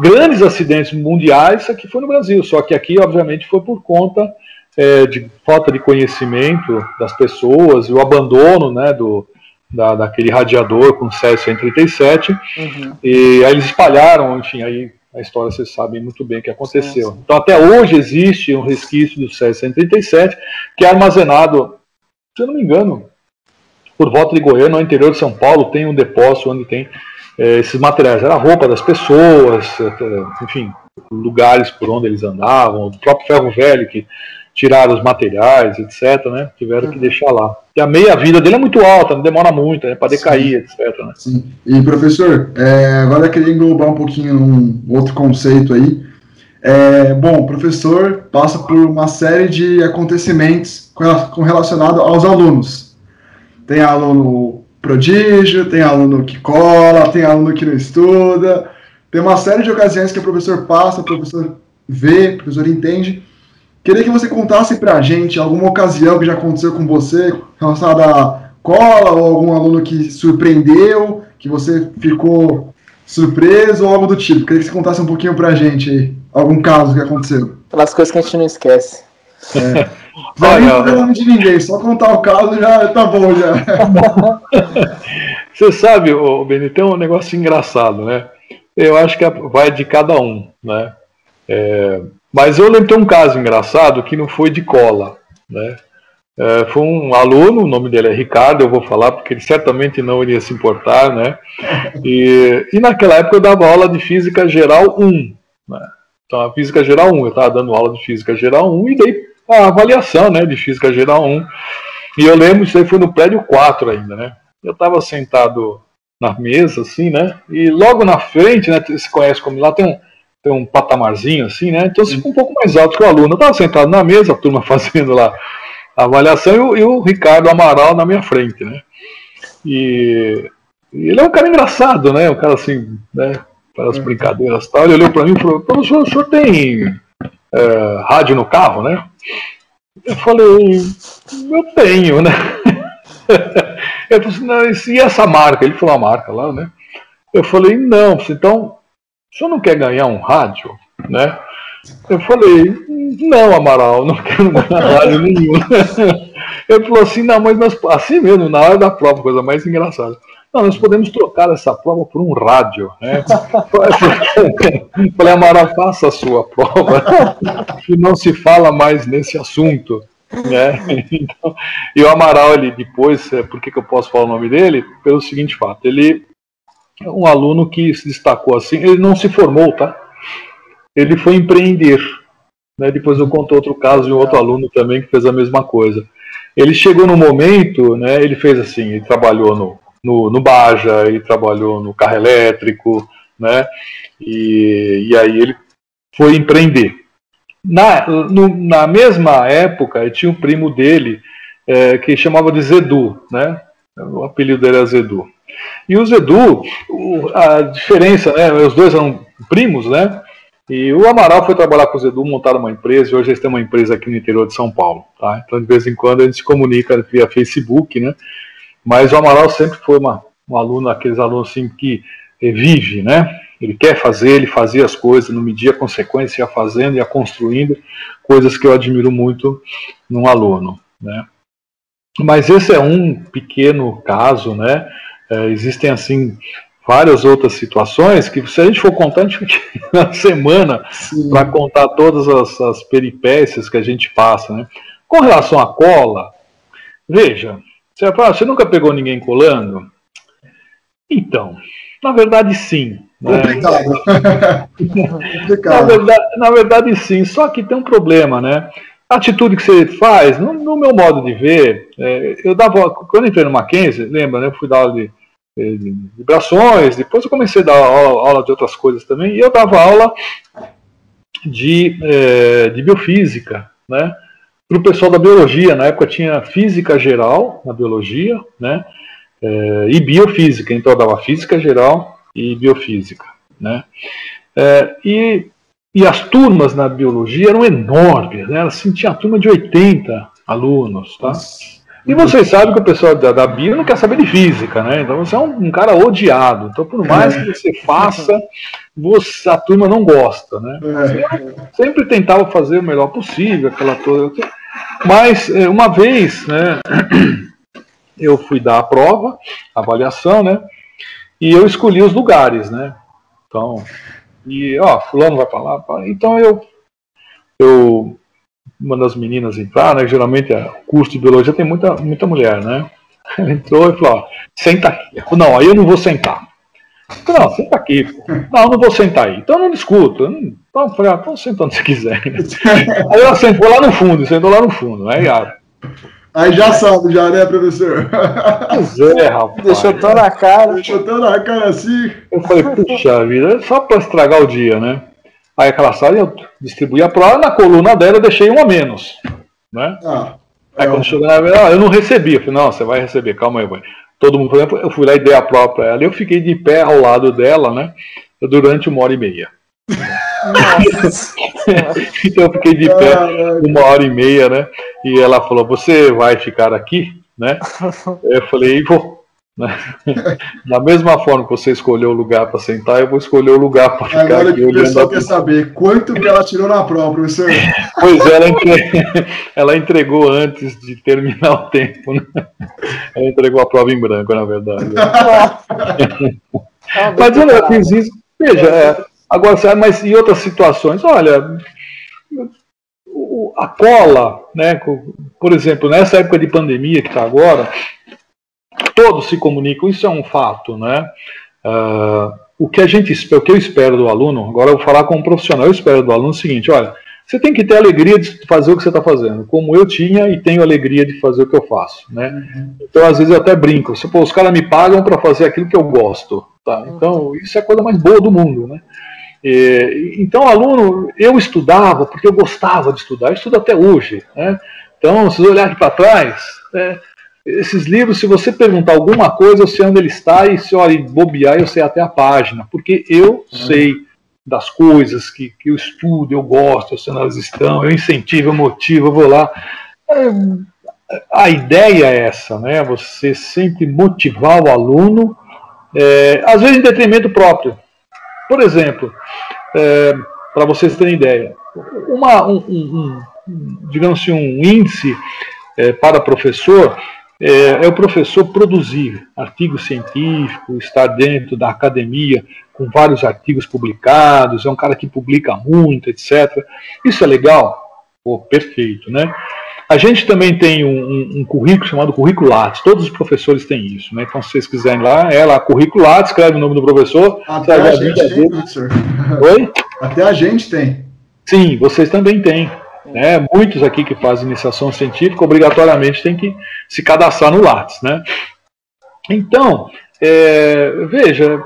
grandes acidentes mundiais que foi no Brasil. Só que aqui, obviamente, foi por conta é, de falta de conhecimento das pessoas e o abandono, né, do, da, daquele radiador com Césio 137. Uhum. E aí eles espalharam, enfim, aí a história vocês sabem muito bem o que aconteceu. Sim, sim. Então, até hoje existe um resquício do Césio-137 que é armazenado, se eu não me engano, por volta de Goiânia, no interior de São Paulo, tem um depósito onde tem é, esses materiais. Era a roupa das pessoas, é, enfim, lugares por onde eles andavam, o próprio ferro velho que tiraram os materiais, etc., né? Tiveram que uhum. deixar lá. E a meia-vida dele é muito alta, não demora muito, né? Para decair, Sim. etc. Né? Sim. E, professor, é, agora eu queria englobar um pouquinho um outro conceito aí. É, bom, o professor passa por uma série de acontecimentos com relacionado aos alunos. Tem aluno prodígio, tem aluno que cola, tem aluno que não estuda. Tem uma série de ocasiões que o professor passa, o professor vê, o professor entende. Queria que você contasse para a gente alguma ocasião que já aconteceu com você relacionada a cola ou algum aluno que surpreendeu, que você ficou surpreso ou algo do tipo. Queria que você contasse um pouquinho para a gente aí, algum caso que aconteceu. Pelas coisas que a gente não esquece. É. Vai não é nome de ninguém, só contar o caso já tá bom já. Você sabe, o Benito, tem um negócio engraçado, né? Eu acho que vai de cada um, né? É, mas eu lembro de um caso engraçado que não foi de cola, né? É, foi um aluno, o nome dele é Ricardo, eu vou falar porque ele certamente não iria se importar, né? E, e naquela época eu dava aula de Física Geral 1, né? Então, a Física Geral 1, eu estava dando aula de Física Geral 1 e dei a avaliação, né, de Física Geral 1. E eu lembro, isso aí foi no prédio 4 ainda, né? Eu estava sentado na mesa, assim, né? E logo na frente, né, você conhece como lá tem um tem um patamarzinho assim, né? Então você fica um pouco mais alto que o aluno. Eu estava sentado na mesa, a turma fazendo lá a avaliação, e o, e o Ricardo Amaral na minha frente, né? E, e, ele é um cara engraçado, né? Um cara assim, né? Para as uhum. brincadeiras e tal. Ele olhou para mim e falou: professor, o senhor tem é, rádio no carro, né? Eu falei: eu tenho, né? Eu falei assim, e essa marca? Ele falou a marca lá, né? Eu falei: não, então o senhor não quer ganhar um rádio, né? Eu falei, não, Amaral, não quero ganhar rádio nenhum. Ele falou assim, não, mas nós, assim mesmo, na hora da prova, coisa mais engraçada. não, nós podemos trocar essa prova por um rádio. Né? Falei, Amaral, faça a sua prova, e não se fala mais nesse assunto. Né? Então, e o Amaral, ele depois, é, por que, que eu posso falar o nome dele? Pelo seguinte fato, ele um aluno que se destacou assim, ele não se formou, tá? Ele foi empreender. Né? Depois eu conto outro caso de um outro aluno também que fez a mesma coisa. Ele chegou no momento, né, ele fez assim, ele trabalhou no, no, no Baja, ele trabalhou no carro elétrico, né, e, e aí ele foi empreender. Na, no, na mesma época, tinha um primo dele é, que chamava de Zedu, né, o apelido dele era Zedu. E o Zedu, a diferença, né, os dois eram primos, né, e o Amaral foi trabalhar com o Zedu, montar uma empresa, e hoje eles têm uma empresa aqui no interior de São Paulo. Tá? Então, de vez em quando, a gente se comunica via Facebook, né? Mas o Amaral sempre foi uma, um aluno, aqueles alunos assim, que vive, né? Ele quer fazer, ele fazia as coisas, não media a consequência, ia fazendo, ia construindo, coisas que eu admiro muito num aluno, né? Mas esse é um pequeno caso, né? É, existem, assim, várias outras situações que, se a gente for contar, a gente fica uma semana para contar todas as, as, peripécias que a gente passa. Né? Com relação à cola, veja, você vai falar, você nunca pegou ninguém colando? Então, na verdade, sim. Né? na, verdade, na verdade, sim, só que tem um problema, né? A atitude que você faz, no, no meu modo de ver, é, eu dava. Quando eu entrei no Mackenzie, lembra, né? Eu fui dar aula de vibrações, depois eu comecei a dar aula, aula, de outras coisas também, e eu dava aula de, é, de biofísica, né? Para o pessoal da biologia, na época tinha física geral na biologia, né? É, e biofísica, então eu dava física geral e biofísica, né? É, e, e as turmas na biologia eram enormes, né? Assim, tinha a turma de 80 alunos, tá? E vocês sabem que o pessoal da, da bio não quer saber de física, né? Então você é um, um cara odiado. Então, por mais que você faça, você, a turma não gosta, né? É. sempre tentava fazer o melhor possível, aquela toda. Mas é, uma vez, né? Eu fui dar a prova, a avaliação, né? E eu escolhi os lugares, né? Então, e ó, fulano vai para lá, então eu eu uma das meninas entrar, né? Geralmente é, o curso de biologia tem muita, muita mulher, né? Ela entrou e falou, ó, senta aqui. Falei, não, aí eu não vou sentar. Falei, não, senta aqui. Não, eu não vou sentar aí. Então eu não discuto. Eu não... Então eu falei, ah, então senta onde você quiser. aí ela sentou lá no fundo, sentou lá no fundo, né? Aí já sabe, já, né, professor? Pois é, rapaz. Deixou tão na cara. Deixou tão na cara assim. Eu falei, puxa vida, é só para estragar o dia, né? Aí aquela sala eu distribuí a prova, na coluna dela eu deixei um a menos. Né? Ah, aí quando é. chegou na ah, eu não recebi. Eu falei, não, você vai receber, calma aí, mãe. Todo mundo, por exemplo, eu fui lá e dei a prova para ela. E eu fiquei de pé ao lado dela, né? Durante uma hora e meia. então eu fiquei de pé uma hora e meia, né? E ela falou, você vai ficar aqui? Né? Eu falei, vou. Né? Da mesma forma que você escolheu o lugar para sentar, eu vou escolher o lugar para ficar Agora aqui. O pessoal quer saber quanto que ela tirou na prova, professor. Pois é, ela, entre... ela entregou antes de terminar o tempo. Né? Ela entregou a prova em branco, na verdade. mas olha, eu fiz isso. Veja, é, agora, mas em outras situações, olha, a cola, né, por exemplo, nessa época de pandemia que está agora, todos se comunicam, isso é um fato, né? Uh, o que a gente o que eu espero do aluno, agora eu vou falar como profissional, eu espero do aluno o seguinte, olha, você tem que ter alegria de fazer o que você está fazendo, como eu tinha e tenho alegria de fazer o que eu faço, né? Uhum. Então, às vezes eu até brinco, se, pô, os caras me pagam para fazer aquilo que eu gosto, tá? Então, isso é a coisa mais boa do mundo, né? E, então, aluno, eu estudava porque eu gostava de estudar, eu estudo até hoje, né? Então, se você olhar aqui para trás, é, esses livros, se você perguntar alguma coisa, eu sei onde ele está, e se olha, bobear, eu sei até a página, porque eu uhum. sei das coisas que, que eu estudo, eu gosto, eu sei onde elas estão, eu incentivo, eu motivo, eu vou lá. É, a ideia é essa, né? Você sempre motivar o aluno, é, às vezes em detrimento próprio. Por exemplo, é, para vocês terem ideia, uma, um, um, um, digamos assim, um índice é, para professor é, é, o professor produzir artigo científico, estar dentro da academia com vários artigos publicados, é um cara que publica muito, etc. Isso é legal? Pô, perfeito, né? A gente também tem um, um, um currículo chamado currículo Lattes, todos os professores têm isso, né? Então, se vocês quiserem lá, é lá, currículo Lattes, escreve o nome do professor. Até a, a gente tem, professor. Oi? Até a gente tem. Sim, vocês também têm. Né? Muitos aqui que fazem iniciação científica obrigatoriamente têm que se cadastrar no Lattes, né? Então, é, veja,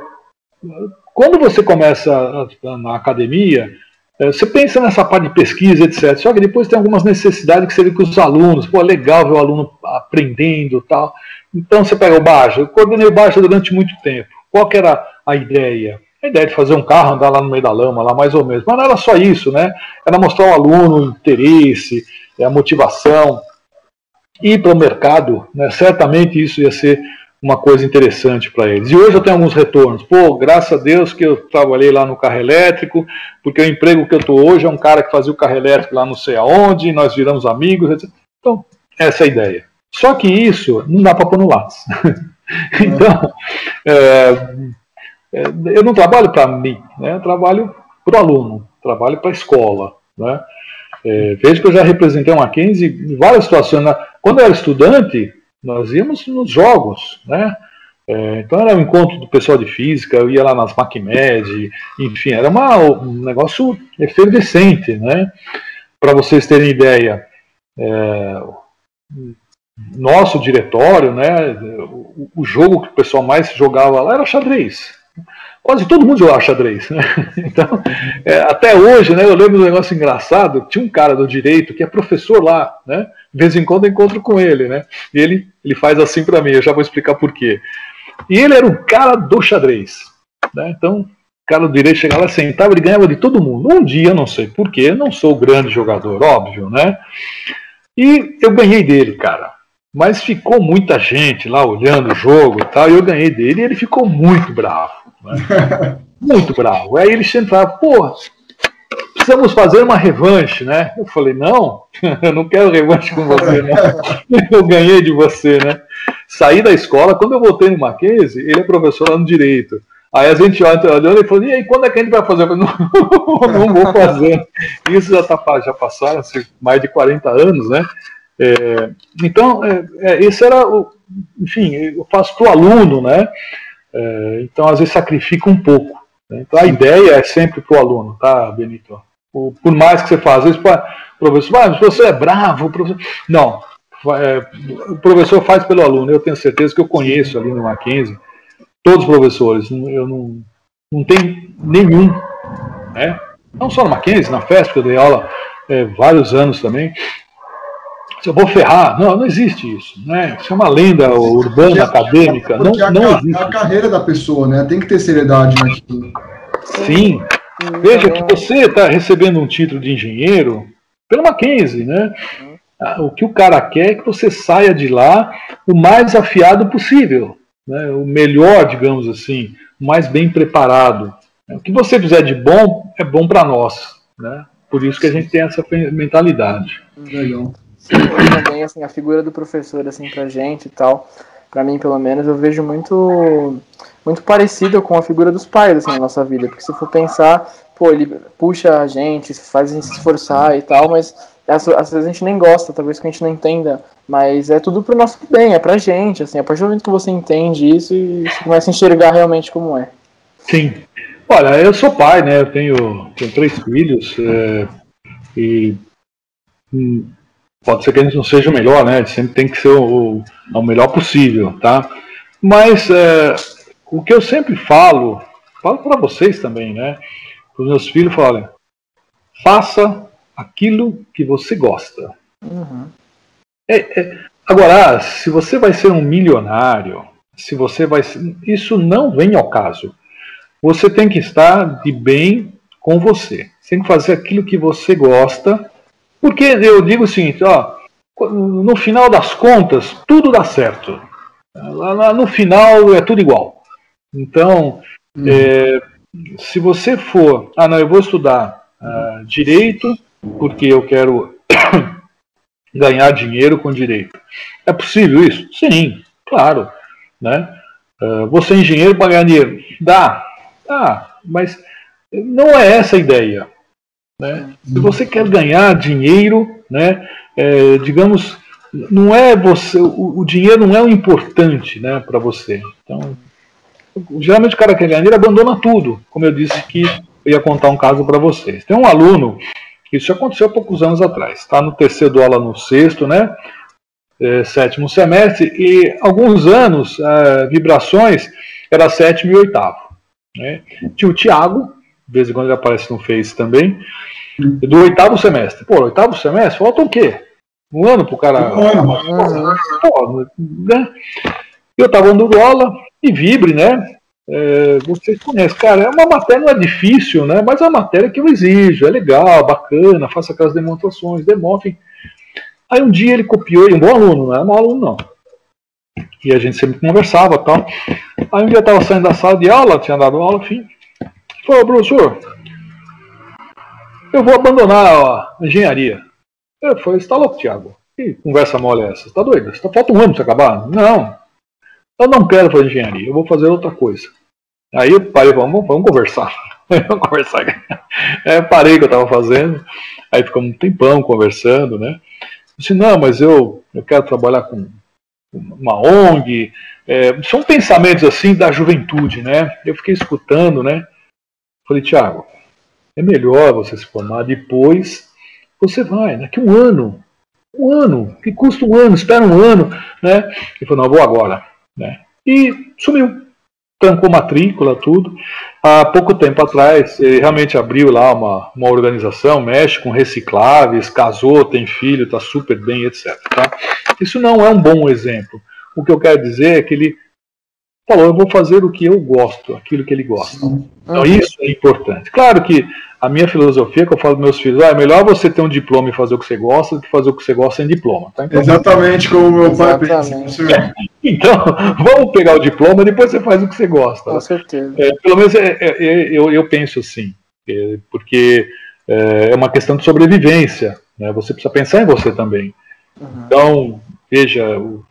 quando você começa na academia, é, você pensa nessa parte de pesquisa, etc. Só que depois tem algumas necessidades que vê com os alunos. Pô, é legal ver o aluno aprendendo tal. Então você pega o Baixa. Eu coordenei o Baixa durante muito tempo. Qual que era a ideia? A ideia de fazer um carro andar lá no meio da lama, lá mais ou menos. Mas não era só isso, né? Era mostrar ao aluno o interesse, a motivação. Ir para o mercado, né? certamente isso ia ser uma coisa interessante para eles. E hoje eu tenho alguns retornos. Pô, graças a Deus que eu trabalhei lá no carro elétrico, porque o emprego que eu estou hoje é um cara que fazia o carro elétrico lá não sei aonde, nós viramos amigos, etc. Então, essa é a ideia. Só que isso não dá para pôr no Lattes. então, é, eu não trabalho para mim, né? eu trabalho para o aluno, trabalho para a escola. Né? É, vejo que eu já representei uma 15 em várias situações. Né? Quando eu era estudante, nós íamos nos jogos, né? É, então era um encontro do pessoal de física, eu ia lá nas MacMed, enfim, era uma, um negócio efervescente, né? Para vocês terem ideia, é, nosso diretório, né? O, o, jogo que o pessoal mais jogava lá era xadrez. Quase todo mundo jogava xadrez, né? Então, é, até hoje, né? Eu lembro um negócio engraçado. Tinha um cara do direito que é professor lá, né? De vez em quando eu encontro com ele, né? E ele, ele faz assim para mim, eu já vou explicar por quê. E ele era o cara do xadrez. Né? Então, o cara do direito chegava lá, sentava, ele ganhava de todo mundo. Um dia, não sei porquê, não sou grande jogador, óbvio, né? E eu ganhei dele, cara. Mas ficou muita gente lá olhando o jogo e tal, e eu ganhei dele e ele ficou muito bravo. Muito bravo. Aí ele sentava, pô, precisamos fazer uma revanche, né? Eu falei, não, eu não quero revanche com você, né? Eu ganhei de você, né? Saí da escola, quando eu voltei no Mackenzie, ele é professor lá no Direito. Aí a gente olhou e falou, e aí, quando é que a gente vai fazer? Eu falei, não, não vou fazer. Isso já, tá, já passaram assim, mais de 40 anos, né? É, então, é, é, esse era o. Enfim, eu faço para o aluno, né? É, então, às vezes, sacrifica um pouco. Né? Então, a ideia é sempre para o aluno, tá, Benito? por mais que você faça. Às vezes, o professor, ah, o professor é bravo. O professor... Não, é, o professor faz pelo aluno. Eu tenho certeza que eu conheço ali no Mackenzie todos os professores. Eu não, não tenho nenhum. Né? Não só no Mackenzie, na FESP, que eu dei aula é, vários anos também. Eu vou ferrar, não, não existe isso. Né? Isso é uma lenda urbana, porque, acadêmica. Não, a, não existe. É a carreira da pessoa, né? Tem que ter seriedade naquilo. Sim. Veja que você está recebendo um título de engenheiro pelo Mackenzie, né? Ah, o que o cara quer é que você saia de lá o mais afiado possível, né? o melhor, digamos assim, o mais bem preparado. O que você fizer de bom é bom para nós, né? Por isso que a gente tem essa mentalidade. Legal. Sim, também assim a figura do professor assim para gente e tal, para mim pelo menos eu vejo muito muito parecida com a figura dos pais assim, na nossa vida. Porque se for pensar, pô, ele puxa a gente, faz a gente se esforçar e tal, mas às, às vezes a gente nem gosta, talvez que a gente não entenda. Mas é tudo pro nosso bem, é pra gente, assim, a partir do momento que você entende isso e você começa a enxergar realmente como é. Sim. Olha, eu sou pai, né? Eu tenho, tenho três filhos é, e hum, pode ser que a gente não seja o melhor, né? Sempre tem que ser o, o melhor possível, tá? Mas é, o que eu sempre falo, falo para vocês também, né? Para os meus filhos, falem, faça aquilo que você gosta. Uhum. É, é, agora, se você vai ser um milionário, se você vai ser, isso não vem ao caso. Você tem que estar de bem com você. Você tem que fazer aquilo que você gosta, porque eu digo o seguinte, ó, no final das contas, tudo dá certo. Lá no final é tudo igual. Então, uhum. é, se você for, ah, não, eu vou estudar uh, direito porque eu quero ganhar dinheiro com direito. É possível isso? Sim, claro. Né? Uh, você é engenheiro para ganhar dinheiro? Dá, dá, mas não é essa a ideia. Né? Se você quer ganhar dinheiro, né, é, digamos, não é você, o, o, dinheiro não é o importante né, para você. Então, geralmente o cara que quer ganhar dinheiro abandona tudo, como eu disse que eu ia contar um caso para vocês. Tem um aluno, isso aconteceu há poucos anos atrás, está no terceiro aula no sexto, né? É, sétimo semestre, e alguns anos, é, vibrações, era sétimo e oitavo. Né? Tinha o Tiago, de vez em quando ele aparece no Face também, do oitavo semestre. Pô, oitavo semestre, falta o quê? Um ano pro cara. Um ano. Pô, né? Eu tava dando aula e vibre, né? É, vocês conhecem, cara, é uma matéria não é difícil, né? Mas é uma matéria que eu exijo, é legal, bacana, faça aquelas demonstrações, demonstre. Aí um dia ele copiou, e um bom aluno, não era mau aluno, não. E a gente sempre conversava tal. Aí um dia eu estava saindo da sala de aula, tinha dado aula, enfim. Falou, professor, eu vou abandonar a engenharia. Eu falei, você está louco, Thiago? Que conversa mole é essa? Você está doido? Você tá, falta um ano para acabar? Não. Eu não quero fazer engenharia, eu vou fazer outra coisa. Aí eu parei, vamos, vamos conversar. vamos conversar. É, parei o que eu estava fazendo. Aí ficamos um tempão conversando, né? Eu disse, não, mas eu, eu quero trabalhar com uma ONG. É, são pensamentos assim da juventude, né? Eu fiquei escutando, né? Falei, Tiago, é melhor você se formar depois. Você vai, daqui um ano, um ano, que custa um ano, espera um ano, né? Ele falou, não, vou agora, né? E sumiu, trancou matrícula, tudo. Há pouco tempo atrás, ele realmente abriu lá uma, uma organização, mexe com recicláveis, casou, tem filho, está super bem, etc. Tá? Isso não é um bom exemplo. O que eu quero dizer é que ele falou, eu vou fazer o que eu gosto, aquilo que ele gosta. Então isso é importante. Claro que a minha filosofia, que eu falo para meus filhos, ah, é melhor você ter um diploma e fazer o que você gosta do que fazer o que você gosta sem diploma. Tá? Então, Exatamente como meu pai pensa. então, vamos pegar o diploma e depois você faz o que você gosta. Com certeza. É, pelo menos é, é, é eu, eu penso assim, é, porque é, é uma questão de sobrevivência. Né? Você precisa pensar em você também. Uhum. Então, veja,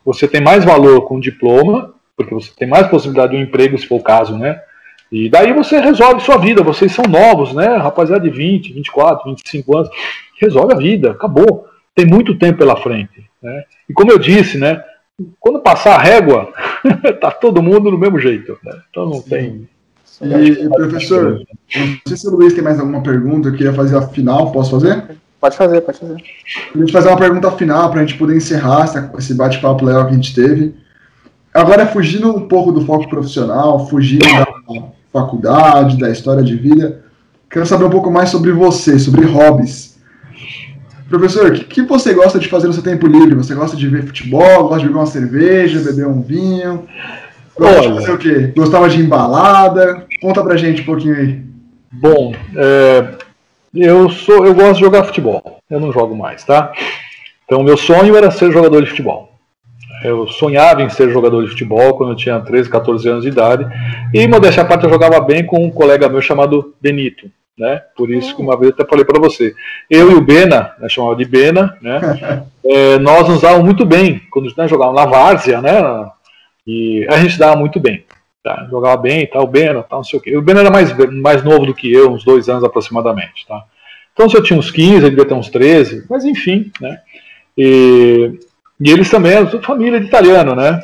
você tem mais valor com o diploma, porque você tem mais possibilidade de um emprego, se for o caso, né? E daí você resolve sua vida. Vocês são novos, né? Rapaziada de 20, 24, 25 anos. Resolve a vida, acabou. Tem muito tempo pela frente. Né? E como eu disse, né? Quando passar a régua, tá todo mundo do mesmo jeito. Né? Então não tem. E, e professor, não sei se o Luiz tem mais alguma pergunta, eu queria fazer a final, posso fazer? Pode fazer, pode fazer. A gente fazer uma pergunta final para a gente poder encerrar esse bate-papo legal que a gente teve. Agora, fugindo um pouco do foco profissional, fugindo da faculdade, da história de vida, quero saber um pouco mais sobre você, sobre hobbies. Professor, o que, que, você gosta de fazer no seu tempo livre? Você gosta de ver futebol, gosta de beber uma cerveja, beber um vinho? Gosta Olha, de fazer o quê? Gostava de embalada? Conta pra gente um pouquinho aí. Bom, é, eu sou, eu gosto de jogar futebol. Eu não jogo mais, tá? Então, meu sonho era ser jogador de futebol. Eu sonhava em ser jogador de futebol quando eu tinha 13, 14 anos de idade. E, modéstia à parte, eu jogava bem com um colega meu chamado Benito. Né? Por isso que uma vez eu até falei para você. Eu e o Bena, né, chamava de Bena, né? é, nós nos dávamos muito bem. Quando né, jogávamos na várzea, né? E a gente dava muito bem. Tá? Jogava bem e tal, o Bena, tal, não sei o quê. O Bena era mais, mais novo do que eu, uns dois anos aproximadamente. Tá? Então, se eu tinha uns 15, ele devia ter uns 13, mas enfim, né? E, e eles também eram família de italiano, né?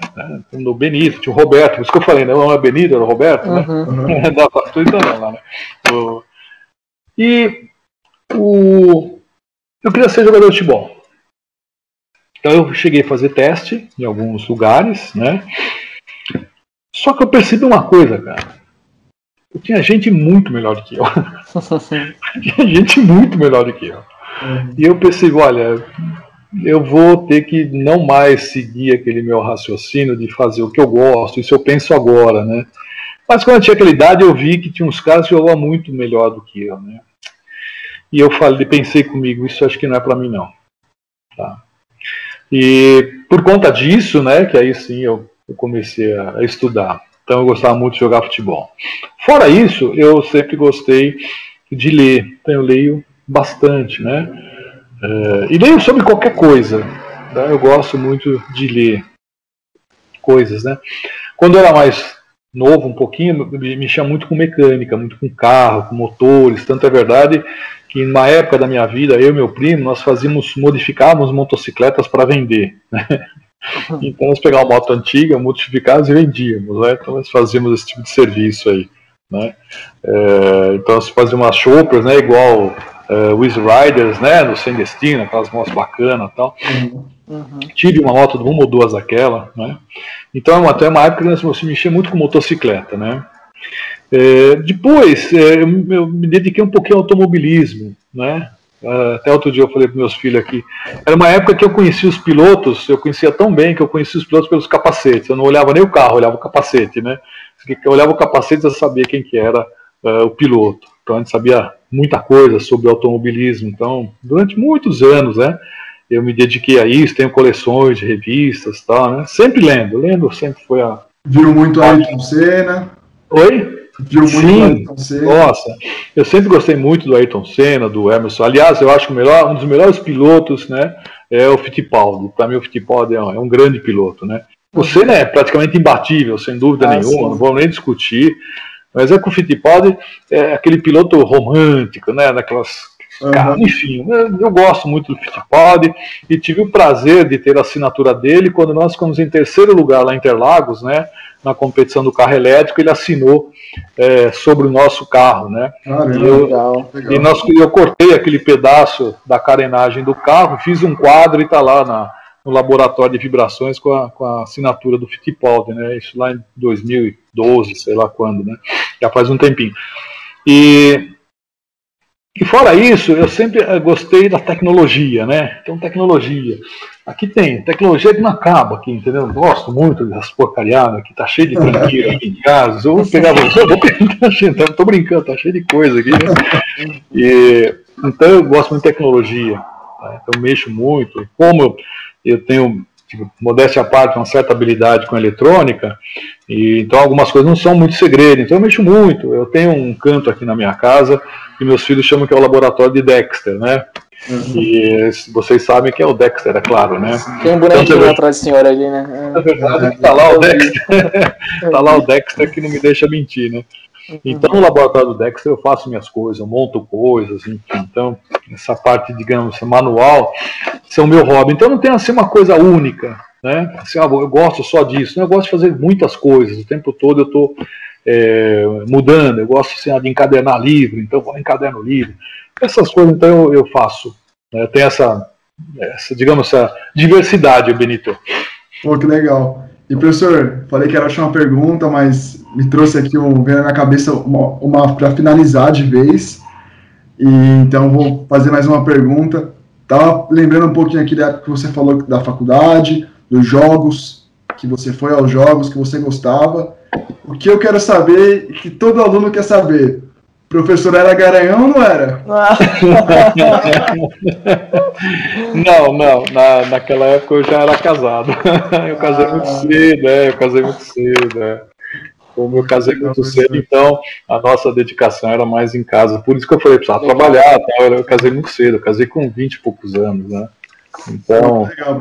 O Benito, tinha o Roberto, por isso que eu falei, né? Não é Benito, era o Roberto, né? Uhum. da tudo italiano lá, né? O, e o, eu queria ser jogador de futebol. Então eu cheguei a fazer teste em alguns lugares, né? Só que eu percebi uma coisa, cara. Eu tinha gente muito melhor do que eu. tinha gente muito melhor do que eu. Uhum. E eu percebi, olha, eu vou ter que não mais seguir aquele meu raciocínio de fazer o que eu gosto, isso eu penso agora, né? Mas quando eu tinha aquela idade, eu vi que tinha uns caras que jogavam muito melhor do que eu, né? E eu falei, pensei comigo, isso acho que não é para mim não. Tá? E por conta disso, né, que aí sim eu, eu comecei a, estudar. Então eu gostava muito de jogar futebol. Fora isso, eu sempre gostei de ler. Então eu leio bastante, né? É, e leio sobre qualquer coisa. Tá? Eu gosto muito de ler coisas, né? Quando eu era mais novo um pouquinho, me mexia muito com mecânica, muito com carro, com motores. Tanto é verdade que na época da minha vida, eu e meu primo, nós fazíamos, modificávamos motocicletas para vender. Né? Então nós pegávamos uma moto antiga, modificávamos e vendíamos. Né? Então nós fazíamos esse tipo de serviço aí. Né? É, então nós fazíamos umas choppers, né? igual uh, Wiz Riders, né? no Sem Destino, aquelas motos bacanas e tal. Uhum. Tive uma moto de uma ou duas daquela. Né? Então até uma época que nós mexia muito com motocicleta. Né? É, depois, é, eu, eu, me dediquei um pouquinho ao automobilismo, né? Até outro dia eu falei para meus filhos aqui. Era uma época que eu conhecia os pilotos, eu conhecia tão bem que eu conhecia os pilotos pelos capacetes. Eu não olhava nem o carro, eu olhava o capacete, né? Eu olhava o capacete e sabia quem que era uh, o piloto. Então a gente sabia muita coisa sobre automobilismo. Então, durante muitos anos, né? Eu me dediquei a isso, tenho coleções de revistas, tal, né? Sempre lendo, lendo sempre foi a. Viu muito Ayrton Senna? Oi? Viu muito Sim, Ayrton Senna. Nossa, eu sempre gostei muito do Ayrton Senna, do Emerson. Aliás, eu acho que o melhor, um dos melhores pilotos, né, é o Fittipaldi. Para mim, o Fittipaldi é um, é um, grande piloto, né. O Senna é praticamente imbatível, sem dúvida ah, nenhuma, sim. não vou nem discutir. Mas é que o Fittipaldi é aquele piloto romântico, né, daquelas Uhum. enfim, eu gosto muito do Fittipaldi e tive o prazer de ter a assinatura dele quando nós ficamos em terceiro lugar lá em Interlagos, né? na competição do carro elétrico, ele assinou é, sobre o nosso carro, né? Ah, e, eu, legal, legal. e nós, eu cortei aquele pedaço da carenagem do carro, fiz um quadro e está lá na, no laboratório de vibrações com a, com a assinatura do Fittipaldi, né? Isso lá em 2012, sei lá quando, né? Já faz um tempinho. E e fora isso, eu sempre eh, gostei da tecnologia, né? Então, tecnologia. Aqui tem tecnologia que não acaba aqui, entendeu? Eu gosto muito dessas porcariadas aqui, tá cheio de tranqueira aqui em casa. Eu vou pegar você, eu vou pegar, tô brincando, tá cheio de coisa aqui, né? E, então eu gosto muito de tecnologia. Tá? Então eu mexo muito. Como eu, eu tenho tipo, modéstia à parte, uma certa habilidade com eletrônica, e então algumas coisas não são muito segredo, então eu mexo muito. Eu tenho um canto aqui na minha casa que meus filhos chamam que é o laboratório de Dexter, né? Uhum. E vocês sabem que é o Dexter, é claro, né? Tem um bonequinho então, atrás do senhor ali, né? Na verdade, tá lá o Dexter. tá lá o Dexter que não me deixa mentir, né? Então, no laboratório do Dexter, eu faço minhas coisas, eu monto coisas, enfim. Então, essa parte, digamos, manual, são meu hobby. Então, não tem assim uma coisa única, né? Assim, ah, eu gosto só disso. Né? Eu gosto de fazer muitas coisas. O tempo todo eu estou é, mudando. Eu gosto assim, de encadernar livro, então vou encaderno livro. Essas coisas, então, eu, eu faço. Né? Tem essa, essa, digamos, essa diversidade, Benito. Pô, que legal. E professor, falei que era a última pergunta, mas me trouxe aqui um, veio na minha cabeça uma, uma para finalizar de vez. E então vou fazer mais uma pergunta. Tava lembrando um pouquinho aqui da época que você falou da faculdade, dos jogos, que você foi aos jogos, que você gostava. O que eu quero saber, que todo aluno quer saber, professor era garanhão ou não era? não, não. Na, naquela época eu já era casado. Eu casei ah. muito cedo, é, eu casei muito cedo. É. Como eu casei muito cedo, então a nossa dedicação era mais em casa. Por isso que eu falei, precisava trabalhar, tal. eu casei muito cedo, eu casei com 20 e poucos anos, né? Então, Legal,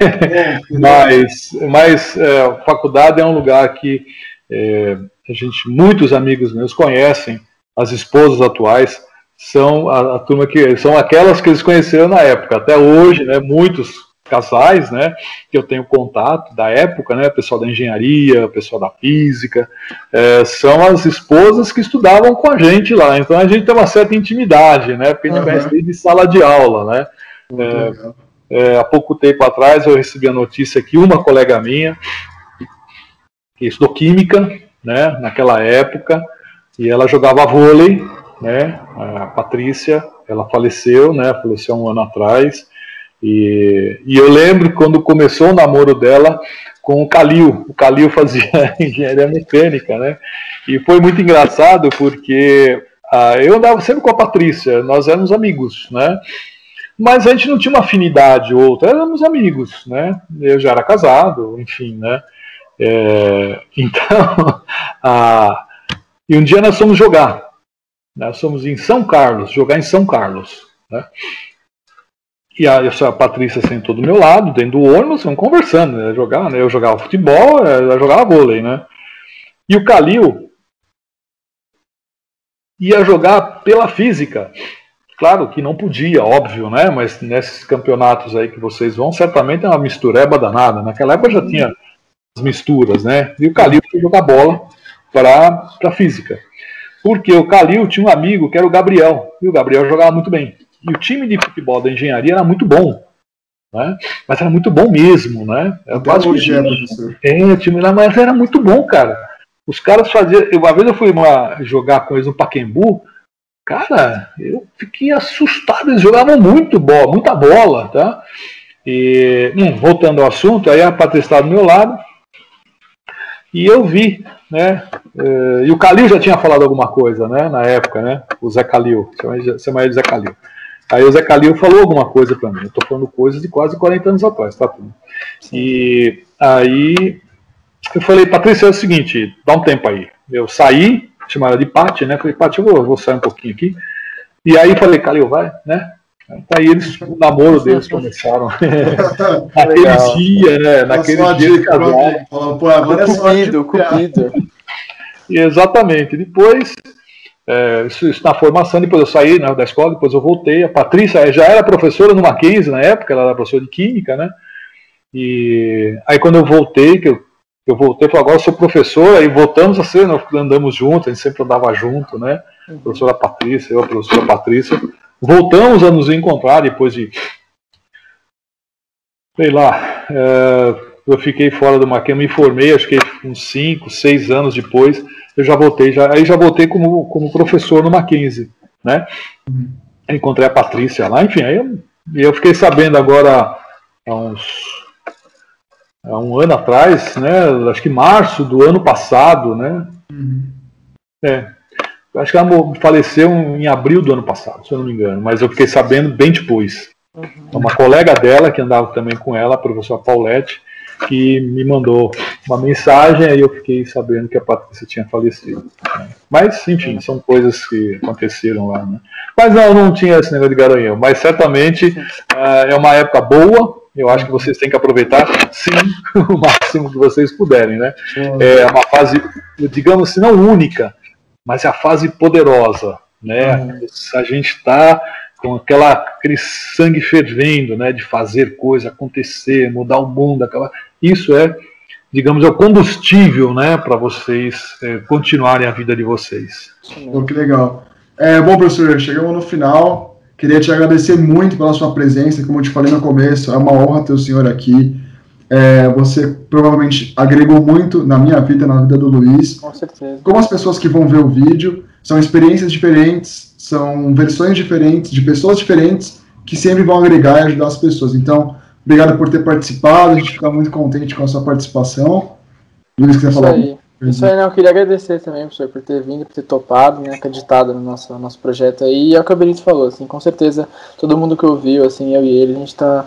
é, mas, mas é, faculdade é um lugar que é, a gente, muitos amigos meus conhecem, as esposas atuais são a, a, turma que são aquelas que eles conheceram na época. Até hoje, né, muitos casais, né, que eu tenho contato da época, né, pessoal da engenharia, pessoal da física, é, são as esposas que estudavam com a gente lá. Então a gente tem uma certa intimidade, né, porque a gente uhum. de sala de aula, né. É, é, há pouco tempo atrás eu recebi a notícia que uma colega minha que estudou química, né, naquela época, e ela jogava vôlei, né? A Patrícia, ela faleceu, né? Faleceu um ano atrás. E, e eu lembro quando começou o namoro dela com o Calil. O Calil fazia engenharia mecânica, né? E foi muito engraçado porque ah, eu andava sempre com a Patrícia, nós éramos amigos, né? Mas a gente não tinha uma afinidade ou outra, éramos amigos, né? Eu já era casado, enfim, né? É, então, a, e um dia nós fomos jogar. Nós fomos em São Carlos, jogar em São Carlos. Né? e a, a Patrícia sentou do meu lado, dentro do ônibus, vamos conversando, né, jogar, né, eu jogava futebol, ela jogava vôlei, né? E o Calil ia jogar pela física. Claro que não podia, óbvio, né? Mas nesses campeonatos aí que vocês vão, certamente é uma mistureba danada. Naquela época já tinha as misturas, né? E o Calil ia jogar bola para a física. Porque o Calil tinha um amigo que era o Gabriel, e o Gabriel jogava muito bem. E o time de futebol da engenharia era muito bom. Né? Mas era muito bom mesmo, né? Era quase que professor. É, o time lá, mas era muito bom, cara. Os caras faziam. Uma vez eu fui uma, jogar com eles no Paquembu, cara, eu fiquei assustado. Eles jogavam muito bola, muita bola, tá? E, hum, voltando ao assunto, aí a Patrícia estava do meu lado e eu vi, né? Eh, e o Calil já tinha falado alguma coisa, né? Na época, né? O Zé Calil, chama ele de Zé Calil. Aí o Zé Calil falou alguma coisa para mim. Eu tô falando coisas de quase 40 anos atrás, tá tudo. E aí eu falei, Patrícia, é o seguinte, dá um tempo aí. Eu saí, chamaram de Pati, né? Falei, Pati, eu vou, vou, sair um pouquinho aqui. E aí falei, Calil, vai, né? Aí eles, o namoro deles começaram. Naquele dia, né? Naquele dia de casar. Pô, agora é só cupido, cupido. Exatamente. Depois, é, isso, isso, na formação, depois eu saí né, da escola, depois eu voltei. A Patrícia já era professora no Mackenzie na época, ela era professora de Química, né? E aí quando eu voltei, que eu, eu voltei, falei, agora eu sou professora, e voltamos a ser, nós andamos juntos, a gente sempre andava junto, né? Uhum. Professora Patrícia, eu, a professora Patrícia. Voltamos a nos encontrar depois de, sei lá, é, eu fiquei fora do Mackenzie, me formei, acho que uns 5, 6 anos depois, eu já voltei, já, aí já voltei como, como professor no Mackenzie, né? Uhum. Encontrei a Patrícia lá, enfim, aí eu, eu fiquei sabendo agora há uns há um ano atrás, né? Acho que março do ano passado, né? Uhum. É. Acho que ela faleceu em abril do ano passado, se eu não me engano, mas eu fiquei sabendo bem depois. Uhum. Uma colega dela, que andava também com ela, a professora Paulette, que me mandou uma mensagem e eu fiquei sabendo que a Patrícia tinha falecido. Mas, enfim, são coisas que aconteceram lá. Né? Mas não, não tinha esse negócio de garanhão. Mas certamente uh, é uma época boa. Eu acho que vocês têm que aproveitar, sim, o máximo que vocês puderem. Né? É uma fase, digamos assim, não única, mas é a fase poderosa. Né? A gente está com aquela, aquele sangue fervendo, né, de fazer coisa acontecer, mudar o mundo, aquela, isso é, digamos, é o combustível, né, para vocês é, continuarem a vida de vocês. Oh, que legal. É, bom, professor, chegamos no final. Queria te agradecer muito pela sua presença, como eu te falei no começo, é uma honra ter o senhor aqui. É, você provavelmente agregou muito na minha vida, na vida do Luiz. Com certeza. Como as pessoas que vão ver o vídeo, são experiências diferentes, são versões diferentes, de pessoas diferentes, que sempre vão agregar e ajudar as pessoas. Então, obrigado por ter participado, a gente fica muito contente com a sua participação. Luiz, quiser falar? Aí. Isso aí, não, eu queria agradecer também, professor, por ter vindo, por ter topado, né, acreditado no nosso, nosso projeto aí. E é o que o Benito falou, assim, com certeza, todo mundo que ouviu, assim, eu e ele, a gente tá,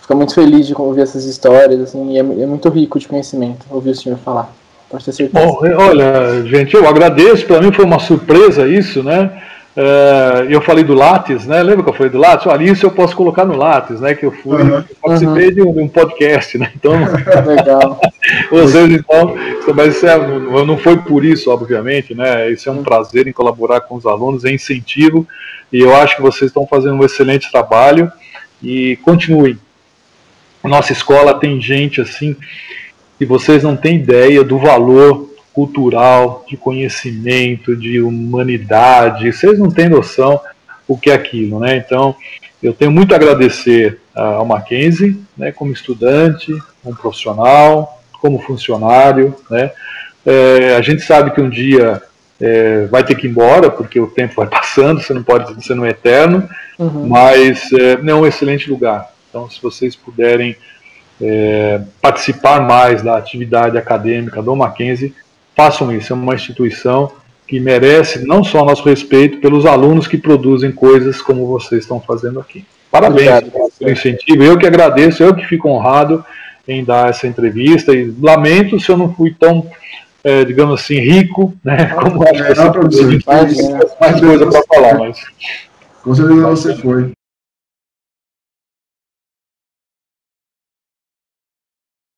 fica muito feliz de ouvir essas histórias, assim, e é, é muito rico de conhecimento ouvir o senhor falar. Pode ter certeza. Bom, olha, gente, eu agradeço, para mim foi uma surpresa isso, né? Uh, eu falei do Lattes, né? Lembra que eu falei do Lattes? Olha, isso eu posso colocar no Lattes, né? Que eu fui, uhum. participei uhum. de, um, de, um, podcast, né? Então, legal. vocês então, mas isso é, não foi por isso, obviamente, né? Isso é um prazer em colaborar com os alunos, é incentivo e eu acho que vocês estão fazendo um excelente trabalho e continuem. Nossa escola tem gente assim e vocês não têm ideia do valor cultural, de conhecimento, de humanidade. Vocês não têm noção o que é aquilo, né? Então, eu tenho muito a agradecer ao Mackenzie, né, como estudante, como profissional, como funcionário, né? É, a gente sabe que um dia é, vai ter que ir embora, porque o tempo vai passando, você não pode, você não é eterno, uhum. mas é, é um excelente lugar. Então, se vocês puderem é, participar mais da atividade acadêmica do Mackenzie, façam isso. É uma instituição que merece não só nosso respeito pelos alunos que produzem coisas como vocês estão fazendo aqui. Parabéns Obrigado, pelo incentivo. Eu que agradeço, eu que fico honrado em dar essa entrevista e lamento se eu não fui tão, é, digamos assim, rico, né? Como acho que é, você mais, mais coisa para falar, mas com certeza você foi.